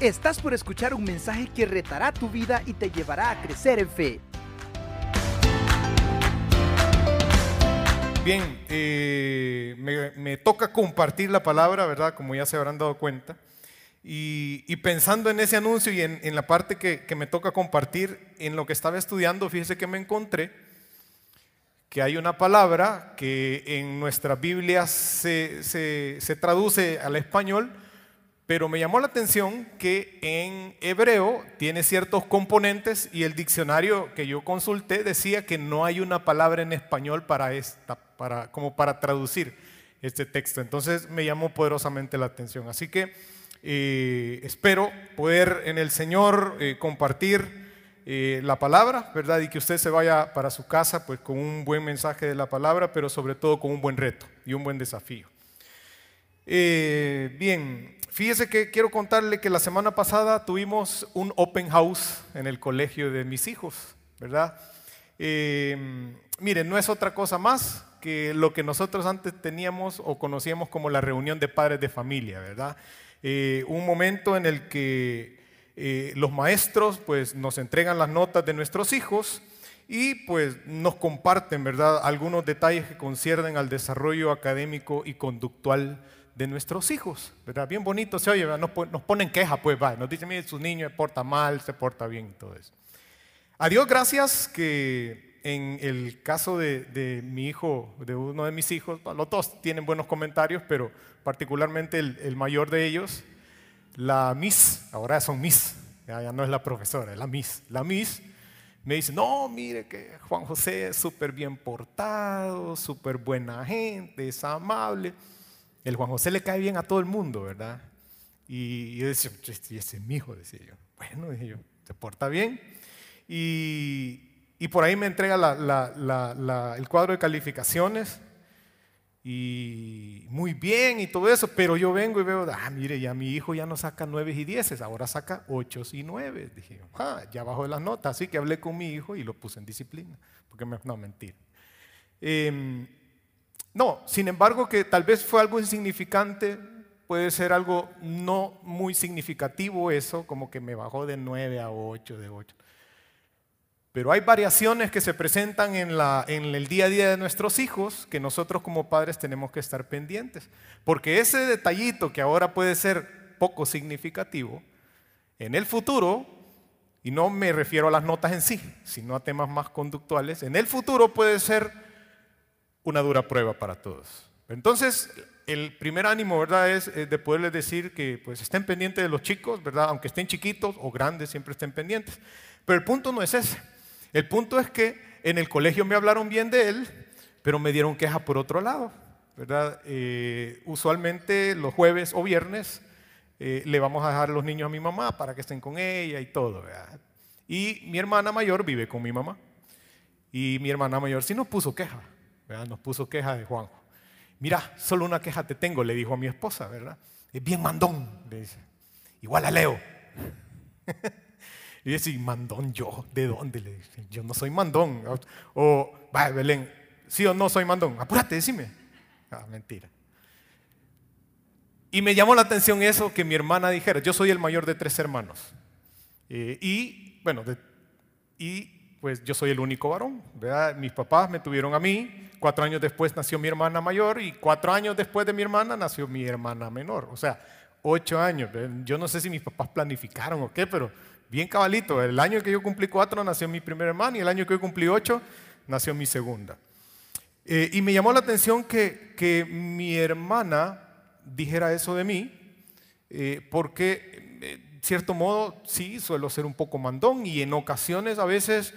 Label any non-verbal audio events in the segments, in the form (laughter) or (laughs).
Estás por escuchar un mensaje que retará tu vida y te llevará a crecer en fe. Bien, eh, me, toca compartir la palabra, ¿verdad? Como ya se habrán dado cuenta. Y, pensando en ese anuncio y en, la parte que, me toca compartir, en lo que estaba estudiando, fíjese que me encontré que hay una palabra que en nuestra Biblia se, se traduce al español, pero me llamó la atención que en hebreo tiene ciertos componentes y el diccionario que yo consulté decía que no hay una palabra en español para esta, para, como para traducir este texto. Entonces me llamó poderosamente la atención. Así que eh, espero poder en el Señor eh, compartir eh, la palabra, ¿verdad? Y que usted se vaya para su casa pues con un buen mensaje de la palabra, pero sobre todo con un buen reto y un buen desafío. bien, Fíjese que quiero contarle que la semana pasada tuvimos un open house en el colegio de mis hijos, ¿verdad? Eh, miren, no es otra cosa más que lo que nosotros antes teníamos o conocíamos como la reunión de padres de familia, ¿verdad? Eh, un momento en el que eh, los maestros pues nos entregan las notas de nuestros hijos y pues nos comparten, ¿verdad? Algunos detalles que conciernen al desarrollo académico y conductual de nuestros hijos, ¿verdad? Bien bonito se oye, nos, nos ponen queja, pues va, nos dicen, mire, su niño se porta mal, se porta bien y todo eso. A Dios gracias que en el caso de, mi hijo, de uno de mis hijos, los dos tienen buenos comentarios, pero particularmente el, mayor de ellos, la Miss, ahora son Miss, ya, no es la profesora, es la Miss, la Miss me dice, no, mire que Juan José es súper bien portado, súper buena gente, es amable. El Juan José le cae bien a todo el mundo, ¿verdad? Y yo decía, este, ese es mi hijo, decía yo. Bueno, dije yo, se porta bien. Y, por ahí me entrega el cuadro de calificaciones. Y muy bien y todo eso, pero yo vengo y veo, ah, mire, ya mi hijo ya no saca 9 y 10, ahora saca 8 y 9. Dije, ah, ya bajó de las notas. Así que hablé con mi hijo y lo puse en disciplina. Porque me, no, mentira. Eh, no, sin embargo que tal vez fue algo insignificante, puede ser algo no muy significativo eso, como que me bajó de 9 a 8, de 8. Pero hay variaciones que se presentan en, en, el día a día de nuestros hijos que nosotros como padres tenemos que estar pendientes. Porque ese detallito que ahora puede ser poco significativo, en el futuro, y no me refiero a las notas en sí, sino a temas más conductuales, en el futuro puede ser una dura prueba para todos. Entonces, el primer ánimo, ¿verdad?, es eh, de poderles decir que pues estén pendientes de los chicos, ¿verdad?, aunque estén chiquitos o grandes, siempre estén pendientes. Pero el punto no es ese. El punto es que en el colegio me hablaron bien de él, pero me dieron queja por otro lado, ¿verdad? Eh, usualmente los jueves o viernes eh, le vamos a dejar los niños a mi mamá para que estén con ella y todo, ¿verdad? Y mi hermana mayor vive con mi mamá. Y mi hermana mayor sí nos puso queja. Nos puso queja de Juanjo. Mira, solo una queja te tengo, le dijo a mi esposa, ¿verdad? Es bien mandón, le dice. Igual a Leo. (laughs) y dice, mandón yo, ¿de dónde? Le dice, yo no soy mandón. O, va, Belén, sí o no soy mandón. Apúrate, decime. Ah, mentira. Y me llamó la atención eso que mi hermana dijera. Yo soy el mayor de tres hermanos. Eh, y, bueno, y pues yo soy el único varón. ¿verdad? Mis papás me tuvieron a mí, Cuatro años después nació mi hermana mayor y cuatro años después de mi hermana nació mi hermana menor. O sea, ocho años. Yo no sé si mis papás planificaron o qué, pero bien cabalito. El año que yo cumplí cuatro nació mi primer hermana y el año que yo cumplí ocho nació mi segunda. Eh, y me llamó la atención que, que, mi hermana dijera eso de mí, eh, porque, de cierto modo, sí, suelo ser un poco mandón y en ocasiones a veces...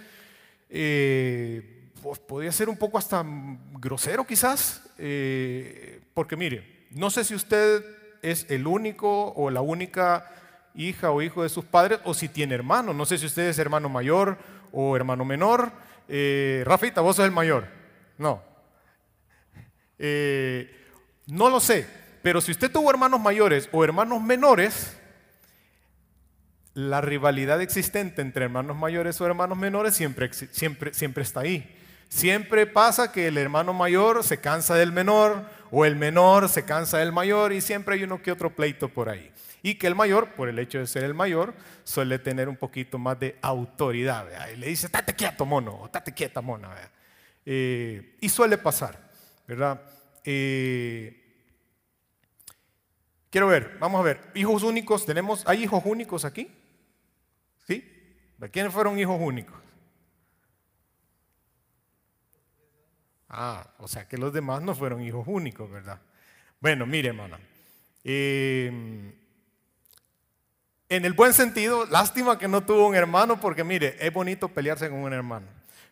Eh, pues, podría ser un poco hasta grosero quizás, eh, porque mire, no sé si usted es el único o la única hija o hijo de sus padres o si tiene hermano, no sé si usted es hermano mayor o hermano menor. Eh, Rafita, vos sos el mayor. No. Eh, no lo sé, pero si usted tuvo hermanos mayores o hermanos menores, la rivalidad existente entre hermanos mayores o hermanos menores siempre, siempre, siempre está ahí. Siempre pasa que el hermano mayor se cansa del menor o el menor se cansa del mayor y siempre hay uno que otro pleito por ahí. Y que el mayor, por el hecho de ser el mayor, suele tener un poquito más de autoridad. Y le dice, estate quieto, mono, o estate quieta, mona. Eh, y suele pasar, ¿verdad? Eh, quiero ver, vamos a ver, hijos únicos, tenemos, ¿hay hijos únicos aquí? ¿Sí? ¿De quiénes fueron hijos únicos? Ah, o sea que los demás no fueron hijos únicos, ¿verdad? Bueno, mire, hermana. Eh, en el buen sentido, lástima que no tuvo un hermano, porque mire, es bonito pelearse con un hermano,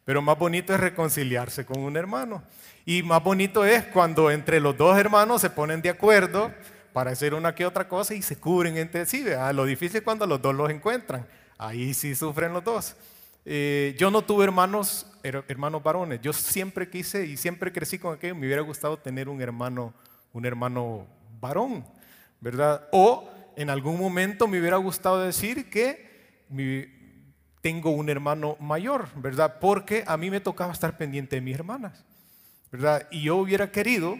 pero más bonito es reconciliarse con un hermano. Y más bonito es cuando entre los dos hermanos se ponen de acuerdo para hacer una que otra cosa y se cubren entre sí. Lo difícil es cuando los dos los encuentran. Ahí sí sufren los dos. Eh, yo no tuve hermanos, hermanos varones. Yo siempre quise y siempre crecí con aquello. Me hubiera gustado tener un hermano, un hermano varón, ¿verdad? O en algún momento me hubiera gustado decir que tengo un hermano mayor, ¿verdad? Porque a mí me tocaba estar pendiente de mis hermanas, ¿verdad? Y yo hubiera querido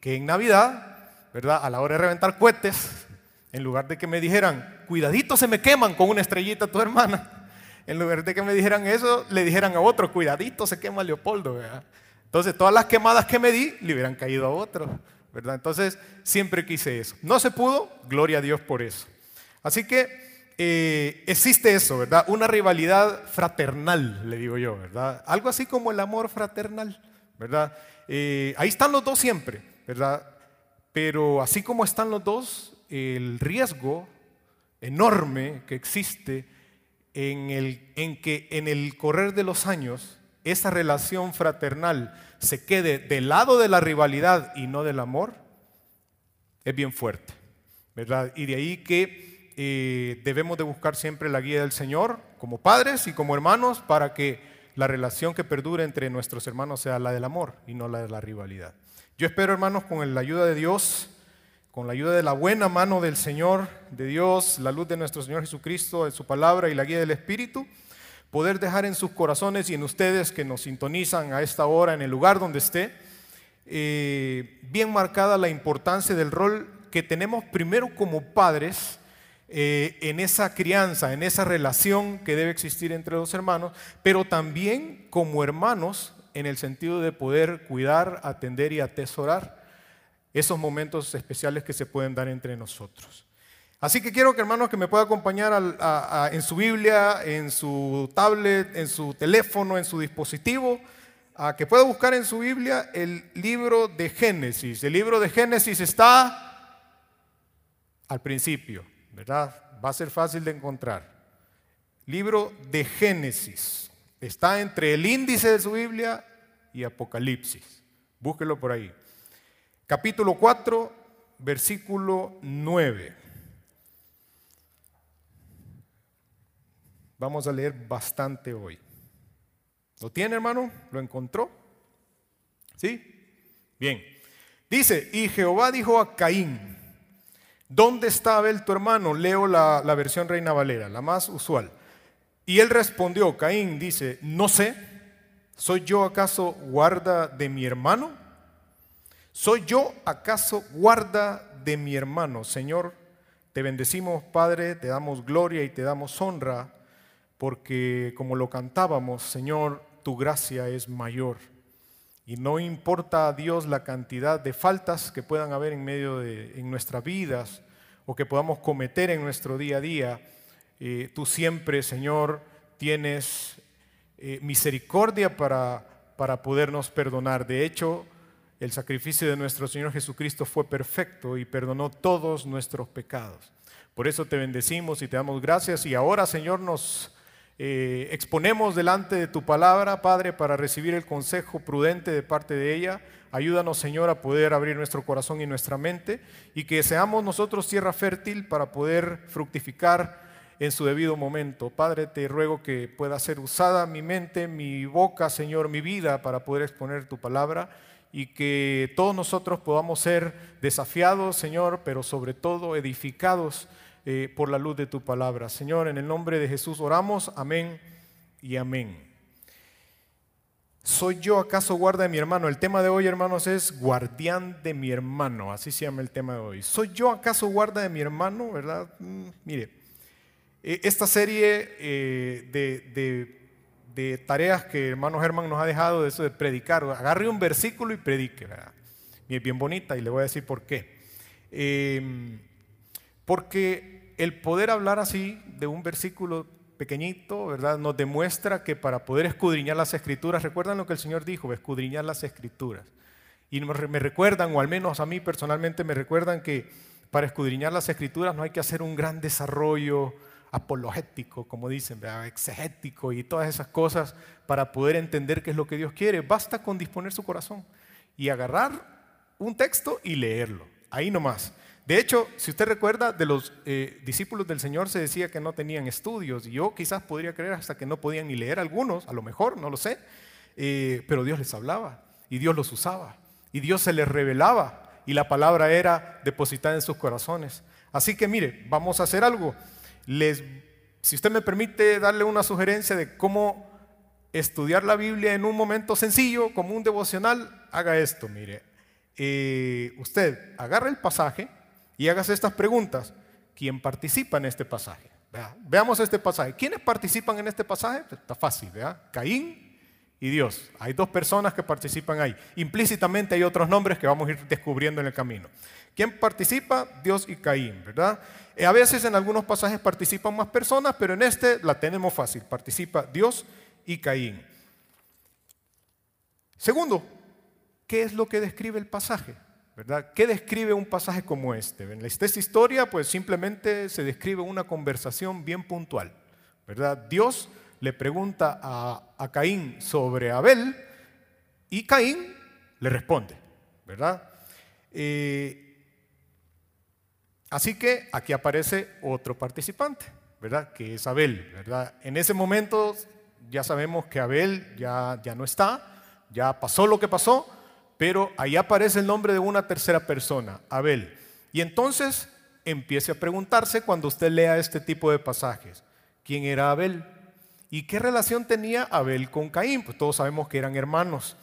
que en Navidad, ¿verdad? A la hora de reventar cohetes, en lugar de que me dijeran, cuidadito se me queman con una estrellita tu hermana, en lugar de que me dijeran eso, le dijeran a otro, cuidadito se quema Leopoldo, ¿verdad? Entonces todas las quemadas que me di le hubieran caído a otro. Entonces, siempre quise eso. No se pudo, gloria a Dios por eso. Así que eh, existe eso, ¿verdad? Una rivalidad fraternal, le digo yo, ¿verdad? Algo así como el amor fraternal, ¿verdad? Eh, ahí están los dos siempre, ¿verdad? Pero así como están los dos, el riesgo enorme que existe en, el, en que en el correr de los años esa relación fraternal se quede del lado de la rivalidad y no del amor, es bien fuerte, ¿verdad? Y de ahí que eh, debemos de buscar siempre la guía del Señor como padres y como hermanos para que la relación que perdure entre nuestros hermanos sea la del amor y no la de la rivalidad. Yo espero, hermanos, con la ayuda de Dios, con la ayuda de la buena mano del Señor, de Dios, la luz de nuestro Señor Jesucristo, de su palabra y la guía del Espíritu, poder dejar en sus corazones y en ustedes que nos sintonizan a esta hora en el lugar donde esté, eh, bien marcada la importancia del rol que tenemos primero como padres eh, en esa crianza, en esa relación que debe existir entre los hermanos, pero también como hermanos en el sentido de poder cuidar, atender y atesorar esos momentos especiales que se pueden dar entre nosotros. Así que quiero que hermanos que me pueda acompañar en su Biblia, en su tablet, en su teléfono, en su dispositivo, a que pueda buscar en su Biblia el libro de Génesis. El libro de Génesis está al principio, ¿verdad? Va a ser fácil de encontrar. Libro de Génesis. Está entre el índice de su Biblia y Apocalipsis. Búsquelo por ahí. Capítulo 4, versículo 9. Vamos a leer bastante hoy. ¿Lo tiene, hermano? ¿Lo encontró? ¿Sí? Bien. Dice, y Jehová dijo a Caín, ¿dónde está Abel tu hermano? Leo la, la versión Reina Valera, la más usual. Y él respondió, Caín dice, no sé, ¿soy yo acaso guarda de mi hermano? ¿Soy yo acaso guarda de mi hermano? Señor, te bendecimos, Padre, te damos gloria y te damos honra porque como lo cantábamos, Señor, tu gracia es mayor. Y no importa a Dios la cantidad de faltas que puedan haber en medio de en nuestras vidas o que podamos cometer en nuestro día a día, eh, tú siempre, Señor, tienes eh, misericordia para, para podernos perdonar. De hecho, el sacrificio de nuestro Señor Jesucristo fue perfecto y perdonó todos nuestros pecados. Por eso te bendecimos y te damos gracias. Y ahora, Señor, nos eh, exponemos delante de tu palabra, Padre, para recibir el consejo prudente de parte de ella. Ayúdanos, Señor, a poder abrir nuestro corazón y nuestra mente y que seamos nosotros tierra fértil para poder fructificar en su debido momento. Padre, te ruego que pueda ser usada mi mente, mi boca, Señor, mi vida para poder exponer tu palabra y que todos nosotros podamos ser desafiados, Señor, pero sobre todo edificados eh, por la luz de tu palabra. Señor, en el nombre de Jesús oramos, amén y amén. ¿Soy yo acaso guarda de mi hermano? El tema de hoy, hermanos, es guardián de mi hermano. Así se llama el tema de hoy. ¿Soy yo acaso guarda de mi hermano? ¿Verdad? Mm, mire, eh, esta serie eh, de, tareas que hermano Germán nos ha dejado, de eso de predicar, agarre un versículo y predique. ¿verdad? Y es bien bonita y le voy a decir por qué. Em, porque el poder hablar así de un versículo pequeñito, ¿verdad? Nos demuestra que para poder escudriñar las escrituras, recuerdan lo que el Señor dijo, escudriñar las escrituras. Y me recuerdan, o al menos a mí personalmente me recuerdan que para escudriñar las escrituras no hay que hacer un gran desarrollo apologético, como dicen, exegético y todas esas cosas para poder entender qué es lo que Dios quiere. Basta con disponer su corazón y agarrar un texto y leerlo. Ahí nomás. De hecho, si usted recuerda, de los eh, discípulos del Señor se decía que no tenían estudios. Y yo quizás podría creer hasta que no podían ni leer algunos, a lo mejor, no lo sé. Eh, pero Dios les hablaba y Dios los usaba y Dios se les revelaba y la palabra era depositada en sus corazones. Así que mire, vamos a hacer algo. Les, si usted me permite darle una sugerencia de cómo estudiar la Biblia en un momento sencillo, como un devocional, haga esto, mire. Eh, usted agarra el pasaje, y hagas estas preguntas. ¿Quién participa en este pasaje? Veamos este pasaje. ¿Quiénes participan en este pasaje? Está fácil, ¿verdad? Caín y Dios. Hay dos personas que participan ahí. Implícitamente hay otros nombres que vamos a ir descubriendo en el camino. ¿Quién participa? Dios y Caín, ¿verdad? Eh, a veces en algunos pasajes participan más personas, pero en este la tenemos fácil. Participa Dios y Caín. Segundo, ¿qué es lo que describe el pasaje? ¿verdad? ¿Qué describe un pasaje como este? En esta historia, pues simplemente se describe una conversación bien puntual, ¿verdad? Dios le pregunta a, Caín sobre Abel y Caín le responde, ¿verdad? Eh, así que aquí aparece otro participante, ¿verdad? Que es Abel, ¿verdad? En ese momento ya sabemos que Abel ya, ya no está, ya pasó lo que pasó, pero ahí aparece el nombre de una tercera persona, Abel. Y entonces empiece a preguntarse cuando usted lea este tipo de pasajes, ¿quién era Abel? ¿Y qué relación tenía Abel con Caín? Pues todos sabemos que eran hermanos.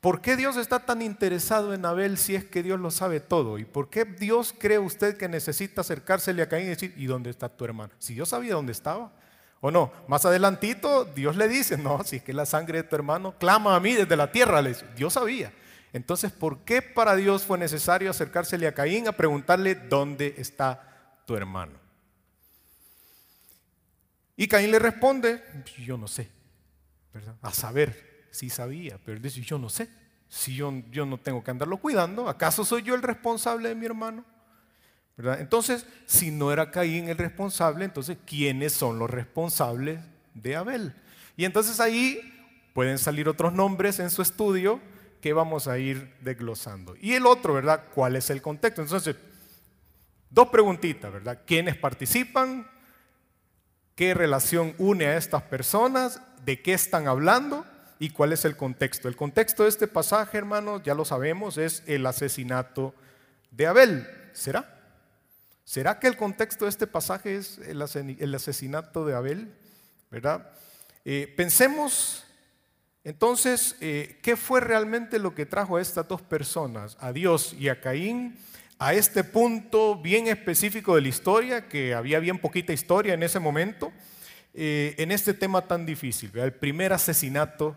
¿Por qué Dios está tan interesado en Abel si es que Dios lo sabe todo? ¿Y por qué Dios cree usted que necesita acercársele a Caín y decir, ¿y dónde está tu hermano? Si Dios sabía dónde estaba. ¿O no? Más adelantito Dios le dice, no, si es que la sangre de tu hermano clama a mí desde la tierra. Dios sabía. Entonces, ¿por qué para Dios fue necesario acercársele a Caín a preguntarle dónde está tu hermano? Y Caín le responde, yo no sé, ¿verdad? A saber, sí sabía, pero él dice, yo no sé, si yo, yo no tengo que andarlo cuidando, ¿acaso soy yo el responsable de mi hermano? ¿verdad? Entonces, si no era Caín el responsable, entonces, ¿quiénes son los responsables de Abel? Y entonces ahí pueden salir otros nombres en su estudio que vamos a ir desglosando. Y el otro, ¿verdad? ¿Cuál es el contexto? Entonces, dos preguntitas, ¿verdad? ¿Quiénes participan? ¿Qué relación une a estas personas? ¿De qué están hablando? ¿Y cuál es el contexto? El contexto de este pasaje, hermanos, ya lo sabemos, es el asesinato de Abel. ¿Será? ¿Será que el contexto de este pasaje es el asesinato de Abel? ¿Verdad? Eh, pensemos entonces, eh, ¿qué fue realmente lo que trajo a estas dos personas, a Dios y a Caín, a este punto bien específico de la historia, que había bien poquita historia en ese momento, eh, en este tema tan difícil? El primer asesinato,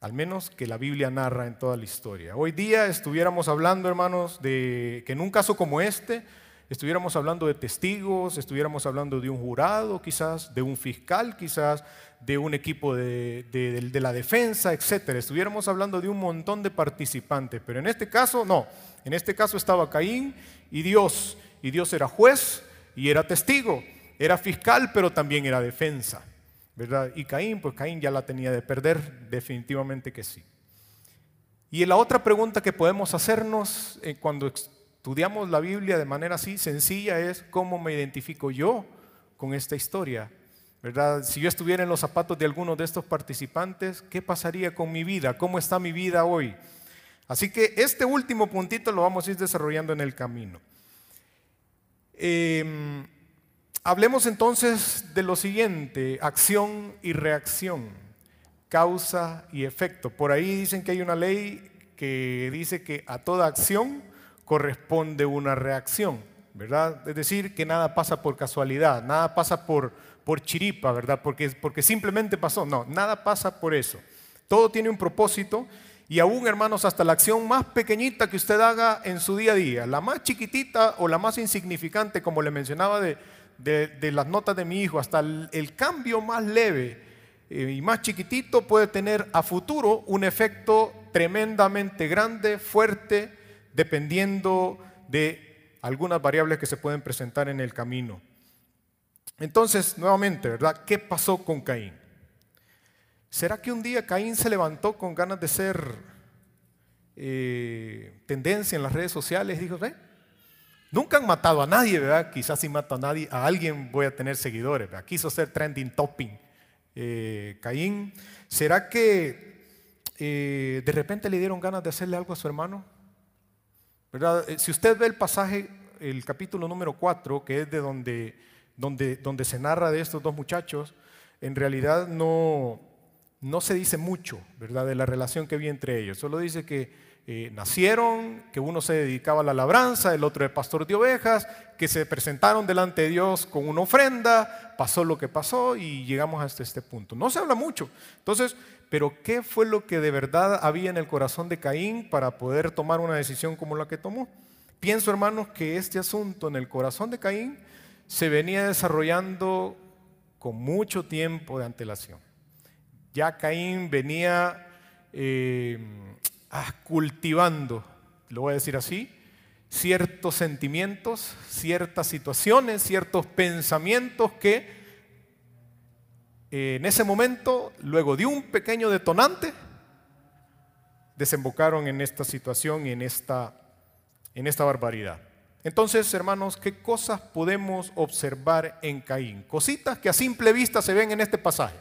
al menos que la Biblia narra en toda la historia. Hoy día estuviéramos hablando, hermanos, de que en un caso como este, estuviéramos hablando de testigos, estuviéramos hablando de un jurado quizás, de un fiscal quizás, de un equipo de, la defensa, etcétera. Estuviéramos hablando de un montón de participantes, pero en este caso no. En este caso estaba Caín y Dios, y Dios era juez y era testigo, era fiscal, pero también era defensa, ¿verdad? Y Caín, pues Caín ya la tenía de perder, definitivamente que sí. Y la otra pregunta que podemos hacernos eh, cuando estudiamos la Biblia de manera así sencilla es cómo me identifico yo con esta historia ¿verdad? Si yo estuviera en los zapatos de alguno de estos participantes, ¿qué pasaría con mi vida? ¿Cómo está mi vida hoy? Así que este último puntito lo vamos a ir desarrollando en el camino. Em, hablemos entonces de lo siguiente, acción y reacción. causa y efecto. Por ahí dicen que hay una ley que dice que a toda acción corresponde una reacción, ¿verdad? Es decir, que nada pasa por casualidad, nada pasa por, por chiripa, ¿verdad? Porque, porque simplemente pasó. No, nada pasa por eso. Todo tiene un propósito y aún, hermanos, hasta la acción más pequeñita que usted haga en su día a día, la más chiquitita o la más insignificante, como le mencionaba de, de, las notas de mi hijo, hasta el, cambio más leve eh, y más chiquitito puede tener a futuro un efecto tremendamente grande, fuerte, dependiendo de algunas variables que se pueden presentar en el camino. Entonces, nuevamente, ¿verdad? ¿Qué pasó con Caín? ¿Será que un día Caín se levantó con ganas de ser eh, tendencia en las redes sociales? Dijo, ve, nunca han matado a nadie, ¿verdad? Quizás si mato a nadie, a alguien voy a tener seguidores. Quiso ser trending topping. Eh, Caín, ¿será que eh, de repente le dieron ganas de hacerle algo a su hermano? ¿Verdad? Si usted ve el pasaje, el capítulo número 4, que es de donde, donde, donde se narra de estos dos muchachos, en realidad no, no se dice mucho, ¿verdad?, de la relación que había entre ellos. Solo dice que eh, nacieron, que uno se dedicaba a la labranza, el otro de pastor de ovejas, que se presentaron delante de Dios con una ofrenda, pasó lo que pasó y llegamos hasta este punto. No se habla mucho. Entonces, pero ¿qué fue lo que de verdad había en el corazón de Caín para poder tomar una decisión como la que tomó? Pienso, hermanos, que este asunto en el corazón de Caín se venía desarrollando con mucho tiempo de antelación. Ya Caín venía eh, ah, cultivando, lo voy a decir así, ciertos sentimientos, ciertas situaciones, ciertos pensamientos que en ese momento, luego de un pequeño detonante, desembocaron en esta situación y en esta, en esta barbaridad. Entonces, hermanos, ¿qué cosas podemos observar en Caín? Cositas que a simple vista se ven en este pasaje.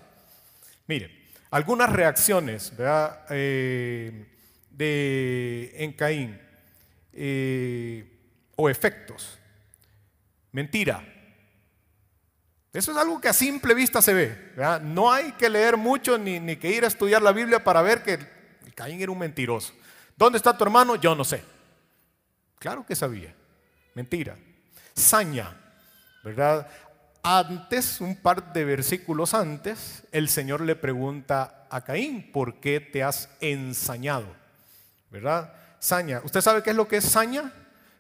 Miren, algunas reacciones eh, de, en Caín eh, o efectos. Mentira. Eso es algo que a simple vista se ve. No hay que leer mucho ni, ni, que ir a estudiar la Biblia para ver que Caín era un mentiroso. ¿Dónde está tu hermano? Yo no sé. Claro que sabía. Mentira. Saña. ¿Verdad? Antes, un par de versículos antes, el Señor le pregunta a Caín, ¿por qué te has ensañado? ¿Verdad? Saña. ¿Usted sabe qué es lo que es saña?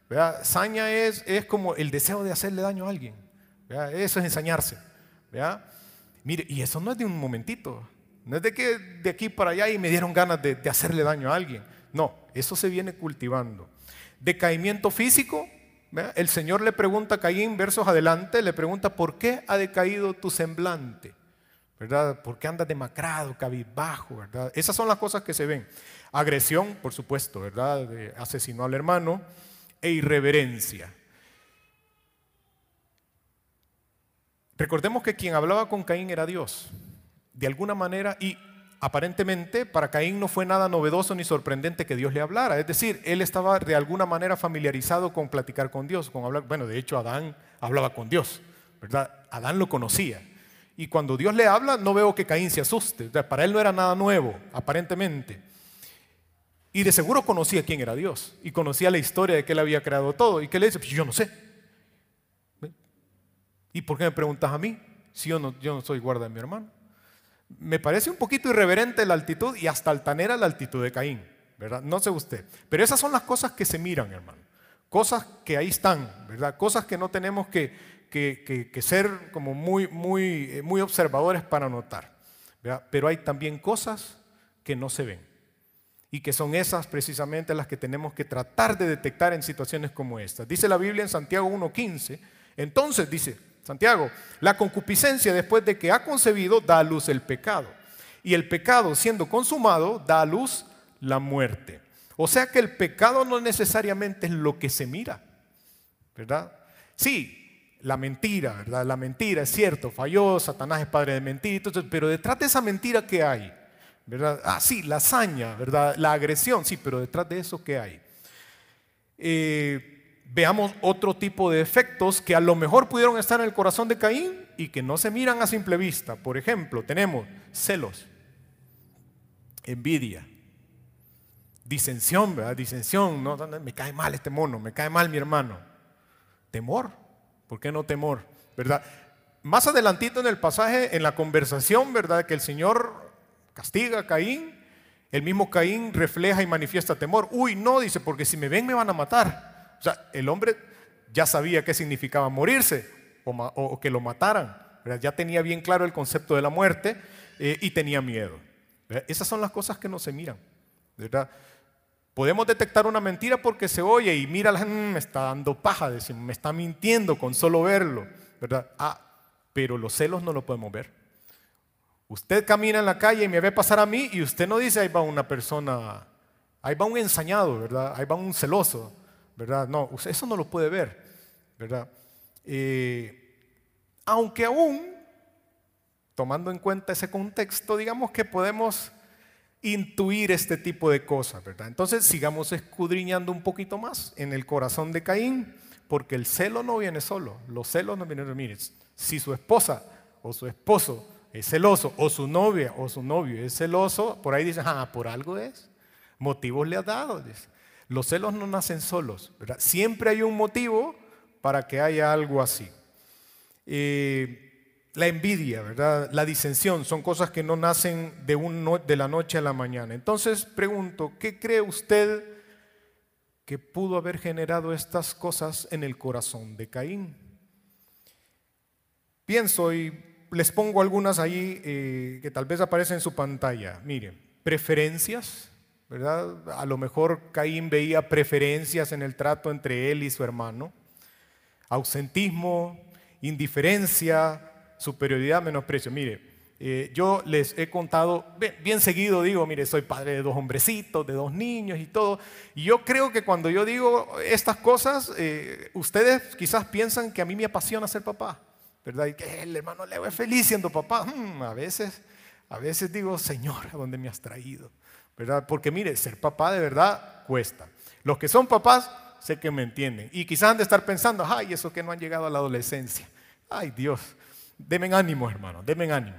¿Verdad? Saña es, es como el deseo de hacerle daño a alguien. Eso es ensañarse. Mire, y eso no es de un momentito. No es de que de aquí para allá y me dieron ganas de, de hacerle daño a alguien. No, eso se viene cultivando. Decaimiento físico, el Señor le pregunta a Caín, versos adelante, le pregunta, ¿por qué ha decaído tu semblante? ¿Verdad? ¿Por qué andas demacrado, cabizbajo? ¿verdad? Esas son las cosas que se ven. Agresión, por supuesto, ¿verdad? asesinó al hermano e irreverencia. Recordemos que quien hablaba con Caín era Dios. De alguna manera, y Aparentemente, para Caín no fue nada novedoso ni sorprendente que Dios le hablara. Es decir, él estaba de alguna manera familiarizado con platicar con Dios, con hablar. Bueno, de hecho, Adán hablaba con Dios, ¿verdad? Adán lo conocía. Y cuando Dios le habla, no veo que Caín se asuste. Para él no era nada nuevo, aparentemente. Y de seguro conocía quién era Dios. Y conocía la historia de que él había creado todo. ¿Y qué le dice? Pues yo no sé. ¿Y por qué me preguntas a mí? Si yo no, yo no soy guarda de mi hermano me parece un poquito irreverente la altitud y hasta altanera la altitud de Caín, ¿verdad? No sé usted. Pero esas son las cosas que se miran, hermano. Cosas que ahí están, ¿verdad? Cosas que no tenemos que, que, ser como muy, muy, eh, muy observadores para notar. Pero hay también cosas que no se ven. Y que son esas precisamente las que tenemos que tratar de detectar en situaciones como estas. Dice la Biblia en Santiago 1.15. Entonces dice, Santiago, la concupiscencia después de que ha concebido da a luz el pecado. Y el pecado siendo consumado da a luz la muerte. O sea que el pecado no necesariamente es lo que se mira, ¿verdad? Sí, la mentira, ¿verdad? La mentira es cierto, falló, Satanás es padre de mentira, pero detrás de esa mentira ¿qué hay? ¿Verdad? Ah, sí, la hazaña, ¿verdad? La agresión, sí, pero detrás de eso ¿qué hay? Eh, veamos otro tipo de efectos que a lo mejor pudieron estar en el corazón de Caín y que no se miran a simple vista. Por ejemplo, tenemos celos. envidia, disensión, ¿verdad? Disensión, no, me cae mal este mono, me cae mal mi hermano. Temor, ¿por qué no temor? ¿Verdad? Más adelantito en el pasaje, en la conversación, ¿verdad? Que el Señor castiga a Caín, el mismo Caín refleja y manifiesta temor. Uy, no, dice, porque si me ven me van a matar. O sea, el hombre ya sabía qué significaba morirse o, que lo mataran. Ya tenía bien claro el concepto de la muerte eh, y tenía miedo. Esas son las cosas que no se miran. ¿verdad? Podemos detectar una mentira porque se oye y mira, mm, me está dando paja, me está mintiendo con solo verlo, ¿verdad? Ah, pero los celos no lo podemos ver. Usted camina en la calle y me ve pasar a mí y usted no dice, ahí va una persona, ahí va un ensañado, ¿verdad? Ahí va un celoso, ¿verdad? No, eso no lo puede ver, ¿verdad? Eh, aunque aún, tomando en cuenta ese contexto, digamos que podemos intuir este tipo de cosas, ¿verdad? Entonces sigamos escudriñando un poquito más en el corazón de Caín, porque el celo no viene solo, los celos no vienen, mire, si su esposa o su esposo es celoso, o su novia o su novio es celoso, por ahí dicen, ah, por algo es, motivos le ha dado. Los celos no nacen solos. Siempre hay un motivo para que haya algo así. Eh, la envidia, ¿verdad? La disensión son cosas que no nacen de, un de la noche a la mañana. Entonces pregunto, ¿qué cree usted que pudo haber generado estas cosas en el corazón de Caín? Pienso y les pongo algunas ahí eh, que tal vez aparecen en su pantalla. Miren, preferencias, ¿verdad? A lo mejor Caín veía preferencias en el trato entre él y su hermano. Ausentismo, indiferencia, superioridad, menosprecio. Mire, eh, yo les he contado, bien, seguido digo, mire, soy padre de dos hombrecitos, de dos niños y todo. Y yo creo que cuando yo digo estas cosas, eh, ustedes quizás piensan que a mí me apasiona ser papá, ¿verdad? Y que el hermano Leo es feliz siendo papá. Hmm, a veces, a veces digo, Señor, ¿a dónde me has traído? Porque mire, ser papá de verdad cuesta. Los que son papás, sé que me entienden. Y quizás han de estar pensando, ay, eso que no han llegado a la adolescencia. Ay, Dios. Denme ánimo, hermano, denme ánimo.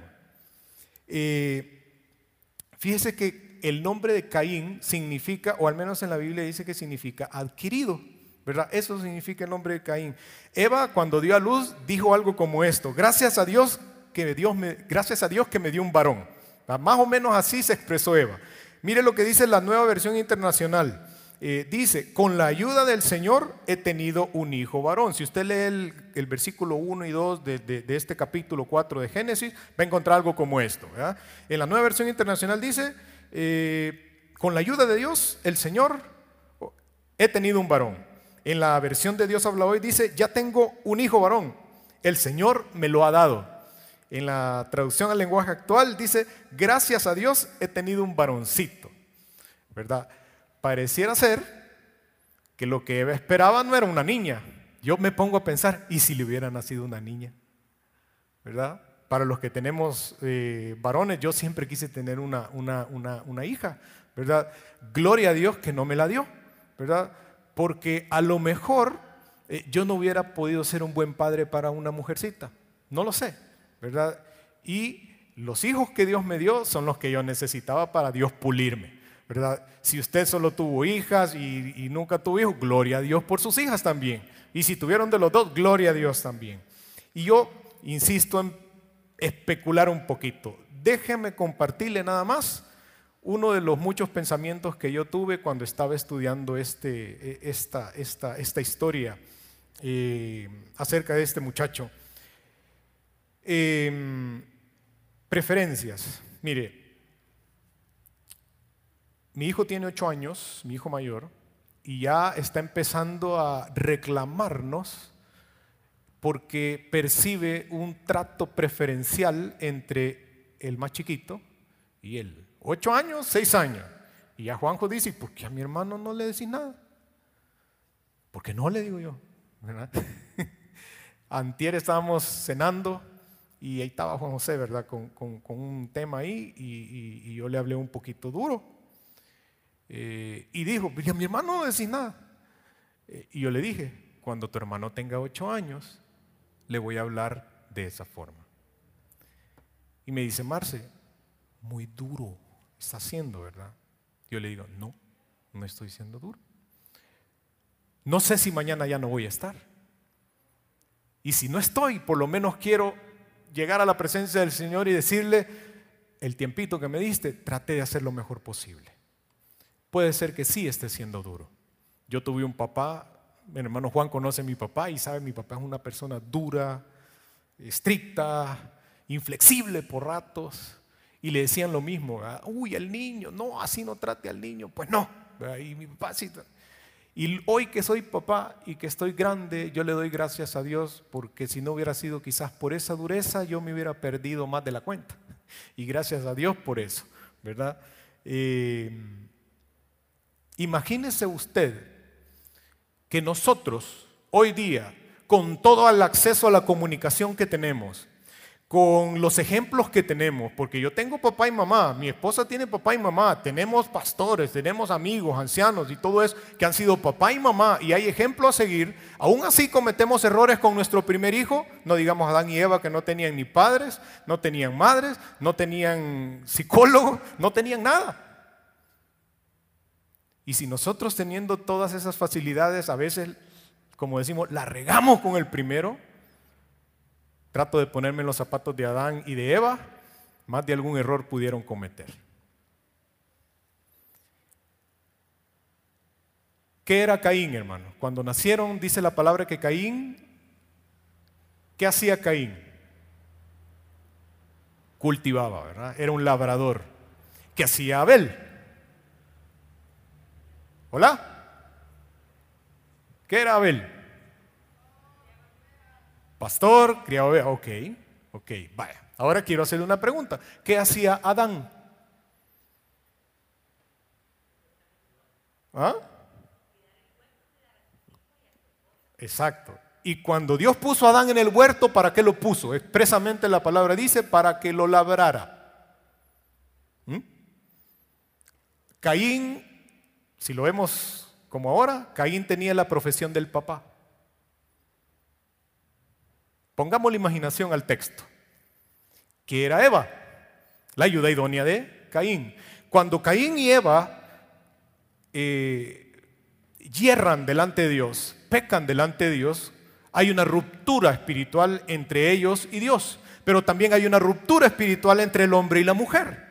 Eh, fíjese que el nombre de Caín significa, o al menos en la Biblia dice que significa adquirido, ¿verdad? Eso significa el nombre de Caín. Eva, cuando dio a luz, dijo algo como esto: Gracias a Dios que Dios gracias a Dios que me dio un varón. Más o menos así se expresó Eva. Mire lo que dice la nueva versión internacional. Eh, dice, con la ayuda del Señor he tenido un hijo varón. Si usted lee el, versículo 1 y 2 de, este capítulo 4 de Génesis, va a encontrar algo como esto. En la nueva versión internacional dice, eh, con la ayuda de Dios, el Señor, he tenido un varón. En la versión de Dios habla hoy dice, ya tengo un hijo varón, el Señor me lo ha dado. En la traducción al lenguaje actual dice, gracias a Dios he tenido un varoncito, ¿verdad? pareciera ser que lo que Eva esperaba no era una niña. Yo me pongo a pensar, ¿y si le hubiera nacido una niña? ¿Verdad? Para los que tenemos eh, varones, yo siempre quise tener una, una, hija, ¿verdad? Gloria a Dios que no me la dio, ¿verdad? Porque a lo mejor eh, yo no hubiera podido ser un buen padre para una mujercita, no lo sé, ¿verdad? Y los hijos que Dios me dio son los que yo necesitaba para Dios pulirme. ¿verdad? Si usted solo tuvo hijas y, nunca tuvo hijos, gloria a Dios por sus hijas también. Y si tuvieron de los dos, gloria a Dios también. Y yo insisto en especular un poquito. Déjeme compartirle nada más uno de los muchos pensamientos que yo tuve cuando estaba estudiando este, e, esta, esta, esta historia eh, acerca de este muchacho. Em, preferencias. Mire, mi hijo tiene ocho años, mi hijo mayor, y ya está empezando a reclamarnos porque percibe un trato preferencial entre el más chiquito y él. Ocho años, seis años. Y ya Juanjo dice, ¿por qué a mi hermano no le decís nada? Porque no le digo yo. ¿verdad? (laughs) Antier estábamos cenando y ahí estaba Juan José, ¿verdad? Con, un tema ahí y yo le hablé un poquito duro. Eh, y dijo, a mi hermano no decís nada. Eh, y yo le dije, cuando tu hermano tenga ocho años, le voy a hablar de esa forma. Y me dice, Marce, muy duro, está siendo, ¿verdad? Yo le digo, no, no estoy siendo duro. No sé si mañana ya no voy a estar. Y si no estoy, por lo menos quiero llegar a la presencia del Señor y decirle, el tiempito que me diste, traté de hacer lo mejor posible. Puede ser que sí esté siendo duro. Yo tuve un papá, mi hermano Juan conoce a mi papá y sabe, mi papá es una persona dura, estricta, inflexible por ratos. Y le decían lo mismo, uy, el niño, no, así no trate al niño. Pues no, y mi papá sí. Y hoy que soy papá y que estoy grande, yo le doy gracias a Dios porque si no hubiera sido quizás por esa dureza, yo me hubiera perdido más de la cuenta. Y gracias a Dios por eso, ¿verdad? Eh, imagínese usted que nosotros hoy día, con todo el acceso a la comunicación que tenemos, con los ejemplos que tenemos, porque yo tengo papá y mamá, mi esposa tiene papá y mamá, tenemos pastores, tenemos amigos, ancianos y todo eso que han sido papá y mamá y hay ejemplos a seguir, aún así cometemos errores con nuestro primer hijo, no digamos Adán y Eva que no tenían ni padres, no tenían madres, no tenían psicólogo, no tenían nada. Y si nosotros teniendo todas esas facilidades, a veces, como decimos, la regamos con el primero, trato de ponerme en los zapatos de Adán y de Eva, más de algún error pudieron cometer. ¿Qué era Caín, hermano? Cuando nacieron, dice la palabra que Caín, ¿qué hacía Caín? Cultivaba, ¿verdad? Era un labrador. ¿Qué hacía Abel? ¿Hola? ¿Qué era Abel? Pastor, criado ovejas. Ok, ok, vaya. Ahora quiero hacerle una pregunta. ¿Qué hacía Adán? ¿Ah? Exacto. Y cuando Dios puso a Adán en el huerto, ¿para qué lo puso? Expresamente la palabra dice, para que lo labrara. ¿Mm? Caín, si lo vemos como ahora, Caín tenía la profesión del papá. Pongamos la imaginación al texto. Que era Eva, la ayuda idónea de Caín. Cuando Caín y Eva eh, hierran delante de Dios, pecan delante de Dios, hay una ruptura espiritual entre ellos y Dios. Pero también hay una ruptura espiritual entre el hombre y la mujer.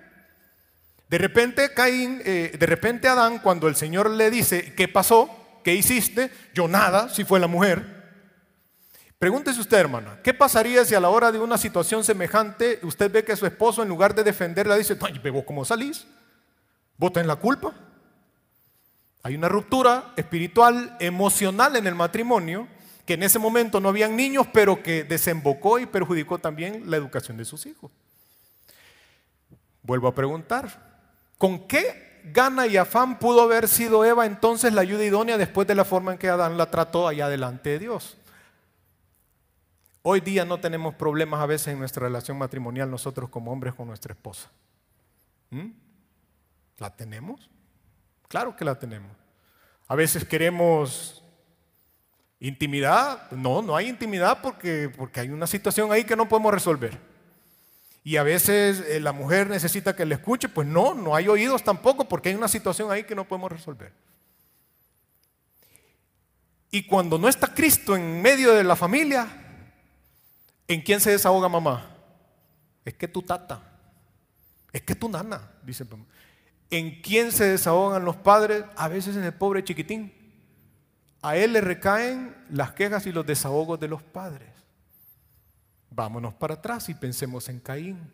De repente Caín, eh, de repente Adán, cuando el Señor le dice, ¿qué pasó? ¿Qué hiciste? Yo nada, si fue la mujer. Pregúntese usted, hermana, ¿qué pasaría si a la hora de una situación semejante usted ve que su esposo en lugar de defenderla dice, ay, ¿vos cómo salís? ¿Vos la culpa? Hay una ruptura espiritual, emocional en el matrimonio, que en ese momento no habían niños, pero que desembocó y perjudicó también la educación de sus hijos. Vuelvo a preguntar, ¿con qué gana y afán pudo haber sido Eva entonces la ayuda idónea después de la forma en que Adán la trató allá delante de Dios? Hoy día no tenemos problemas a veces en nuestra relación matrimonial nosotros como hombres con nuestra esposa. ¿Mm? ¿La tenemos? Claro que la tenemos. A veces queremos intimidad. No, no hay intimidad porque, porque hay una situación ahí que no podemos resolver. Y a veces eh, la mujer necesita que le escuche. Pues no, no hay oídos tampoco porque hay una situación ahí que no podemos resolver. Y cuando no está Cristo en medio de la familia, ¿En quién se desahoga mamá? Es que tu tata. Es que tu nana, dice mamá. ¿En quién se desahogan los padres? A veces en el pobre chiquitín. A él le recaen las quejas y los desahogos de los padres. Vámonos para atrás y pensemos en Caín.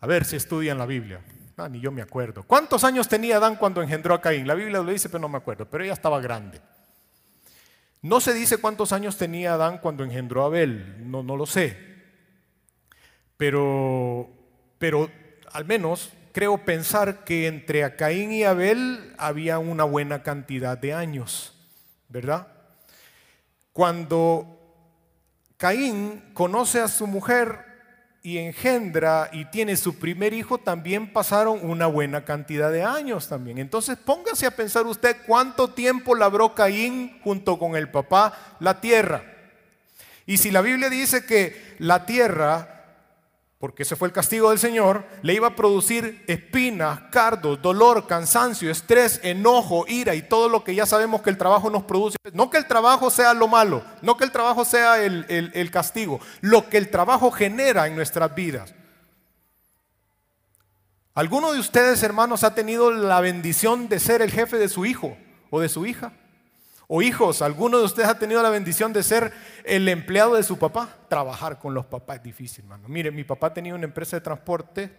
A ver si estudian la Biblia. Ah, ni yo me acuerdo. ¿Cuántos años tenía Adán cuando engendró a Caín? La Biblia lo dice, pero no me acuerdo. Pero ella estaba grande. No se dice cuántos años tenía Adán cuando engendró a Abel, no, no lo sé. Pero, pero al menos creo pensar que entre Caín y Abel había una buena cantidad de años, ¿verdad? Cuando Caín conoce a su mujer y engendra y tiene su primer hijo, también pasaron una buena cantidad de años también. Entonces póngase a pensar usted cuánto tiempo labró Caín junto con el papá la tierra. Y si la Biblia dice que la tierra, porque ese fue el castigo del Señor, le iba a producir espinas, cardos, dolor, cansancio, estrés, enojo, ira y todo lo que ya sabemos que el trabajo nos produce. No que el trabajo sea lo malo, no que el trabajo sea el, el castigo, lo que el trabajo genera en nuestras vidas. ¿Alguno de ustedes, hermanos, ha tenido la bendición de ser el jefe de su hijo o de su hija? O hijos, ¿alguno de ustedes ha tenido la bendición de ser el empleado de su papá? Trabajar con los papás es difícil, hermano. Mire, mi papá tenía una empresa de transporte,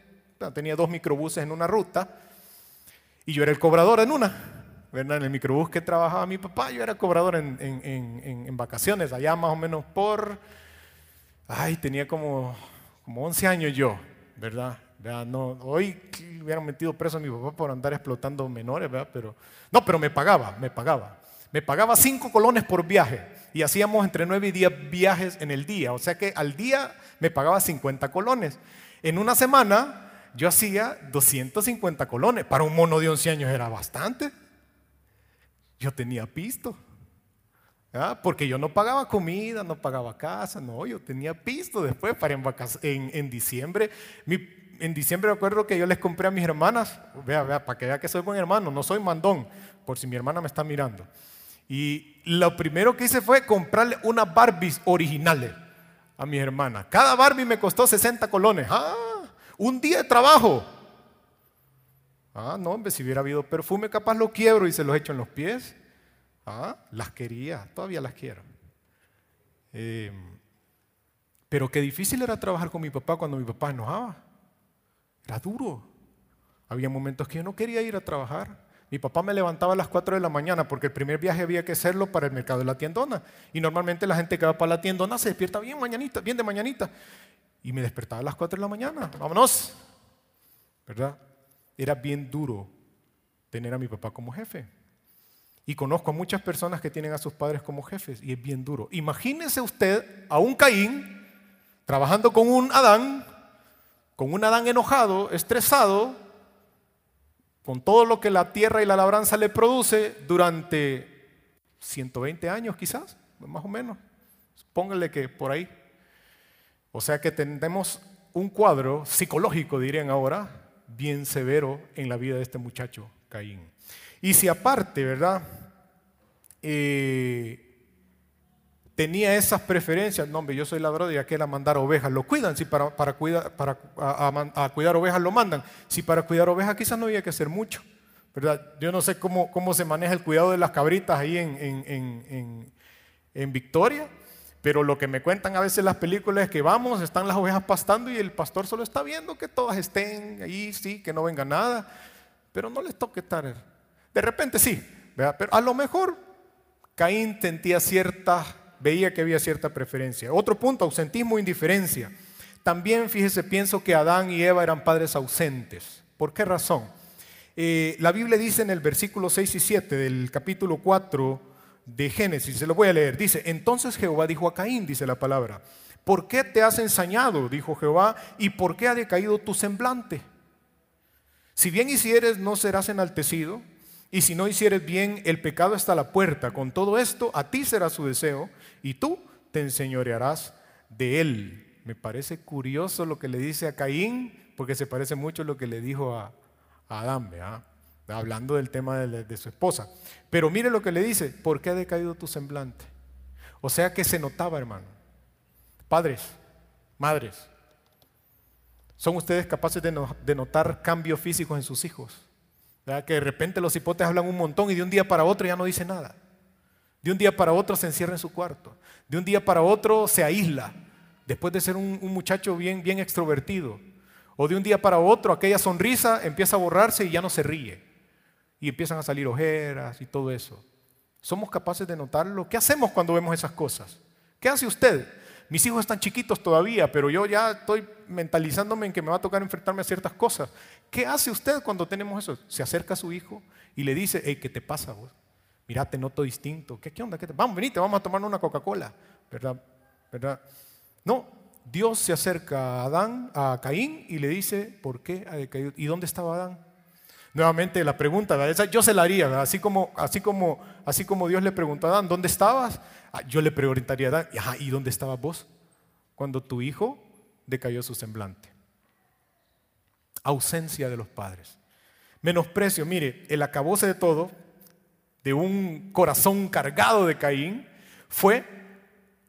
tenía dos microbuses en una ruta y yo era el cobrador en una. En el microbús que trabajaba mi papá, yo era cobrador en, en, vacaciones, allá más o menos por... Ay, tenía como, como 11 años yo, ¿verdad? No, hoy hubieran metido preso a mi papá por andar explotando menores, ¿verdad? Pero, no, pero me pagaba, me pagaba. Me pagaba cinco colones por viaje y hacíamos entre nueve y diez viajes en el día. O sea que al día me pagaba 50 colones. En una semana yo hacía 250 colones. Para un mono de 11 años era bastante. Yo tenía pisto. Porque yo no pagaba comida, no pagaba casa, no, yo tenía pisto después para en, en, diciembre. en diciembre recuerdo que yo les compré a mis hermanas, vea, vea, para que vea que soy buen hermano, no soy mandón, por si mi hermana me está mirando. Y lo primero que hice fue comprarle unas Barbies originales a mi hermana. Cada Barbie me costó 60 colones. Ah, un día de trabajo. Ah, no, hombre, si hubiera habido perfume, capaz lo quiebro y se los echo en los pies. Ah, las quería, todavía las quiero. Eh, pero qué difícil era trabajar con mi papá cuando mi papá enojaba. Era duro. Había momentos que yo no quería ir a trabajar. Mi papá me levantaba a las 4 de la mañana porque el primer viaje había que hacerlo para el mercado de la tiendona. Y normalmente la gente que va para la tiendona se despierta bien mañanita, bien de mañanita. Y me despertaba a las 4 de la mañana. Vámonos. ¿Verdad? Era bien duro tener a mi papá como jefe. Y conozco a muchas personas que tienen a sus padres como jefes y es bien duro. Imagínese usted a un Caín trabajando con un Adán, con un Adán enojado, estresado, con todo lo que la tierra y la labranza le produce durante 120 años quizás, más o menos. Póngale que por ahí. O sea que tenemos un cuadro psicológico, dirían ahora, bien severo en la vida de este muchacho, Caín. Y si aparte, ¿verdad? Eh, tenía esas preferencias, no hombre, yo soy ladrón y aquel a mandar ovejas, lo cuidan, si para, para, cuidar, para a, cuidar ovejas lo mandan, si para cuidar ovejas quizás no había que hacer mucho, ¿verdad? Yo no sé cómo, cómo se maneja el cuidado de las cabritas ahí en, en, en, Victoria, pero lo que me cuentan a veces las películas es que vamos, están las ovejas pastando y el pastor solo está viendo que todas estén ahí, sí, que no venga nada, pero no les toque estar. De repente sí, ¿verdad? pero a lo mejor Caín sentía cierta veía que había cierta preferencia. Otro punto, ausentismo e indiferencia. También, fíjese, pienso que Adán y Eva eran padres ausentes. ¿Por qué razón? Eh, la Biblia dice en el versículo 6 y 7 del capítulo 4 de Génesis, se lo voy a leer, dice, entonces Jehová dijo a Caín, dice la palabra, ¿por qué te has ensañado? dijo Jehová, ¿y por qué ha decaído tu semblante? Si bien hicieres, no serás enaltecido, y si no hicieres bien, el pecado está a la puerta. Con todo esto, a ti será su deseo y tú te enseñorearás de él. Me parece curioso lo que le dice a Caín, porque se parece mucho a lo que le dijo a, Adán, hablando del tema de, su esposa. Pero mire lo que le dice, ¿por qué ha decaído tu semblante? O sea que se notaba, hermano. Padres, madres, ¿son ustedes capaces de notar cambios físicos en sus hijos? Que de repente los hipotes hablan un montón y de un día para otro ya no dice nada. De un día para otro se encierra en su cuarto. De un día para otro se aísla, después de ser un, muchacho bien, bien extrovertido. O de un día para otro aquella sonrisa empieza a borrarse y ya no se ríe. Y empiezan a salir ojeras y todo eso. ¿Somos capaces de notarlo? ¿Qué hacemos cuando vemos esas cosas? ¿Qué hace usted? Mis hijos están chiquitos todavía, pero yo ya estoy mentalizándome en que me va a tocar enfrentarme a ciertas cosas. ¿Qué hace usted cuando tenemos eso? Se acerca a su hijo y le dice, hey, ¿qué te pasa vos? Mira, te noto distinto. ¿Qué, onda? ¿Qué te... Vamos, venite, vamos a tomar una Coca-Cola. ¿Verdad? No, Dios se acerca a Adán, a Caín, y le dice, ¿por qué ha decaído? ¿Y dónde estaba Adán? Nuevamente la pregunta, yo se la haría, Así como, así, como, así como Dios le preguntó a Adán, ¿dónde estabas? Ah, yo le preguntaría a Adán, ¿y dónde estabas vos? Cuando tu hijo decayó su semblante. ausencia de los padres. Menosprecio, mire, el acabose de todo, de un corazón cargado de Caín, fue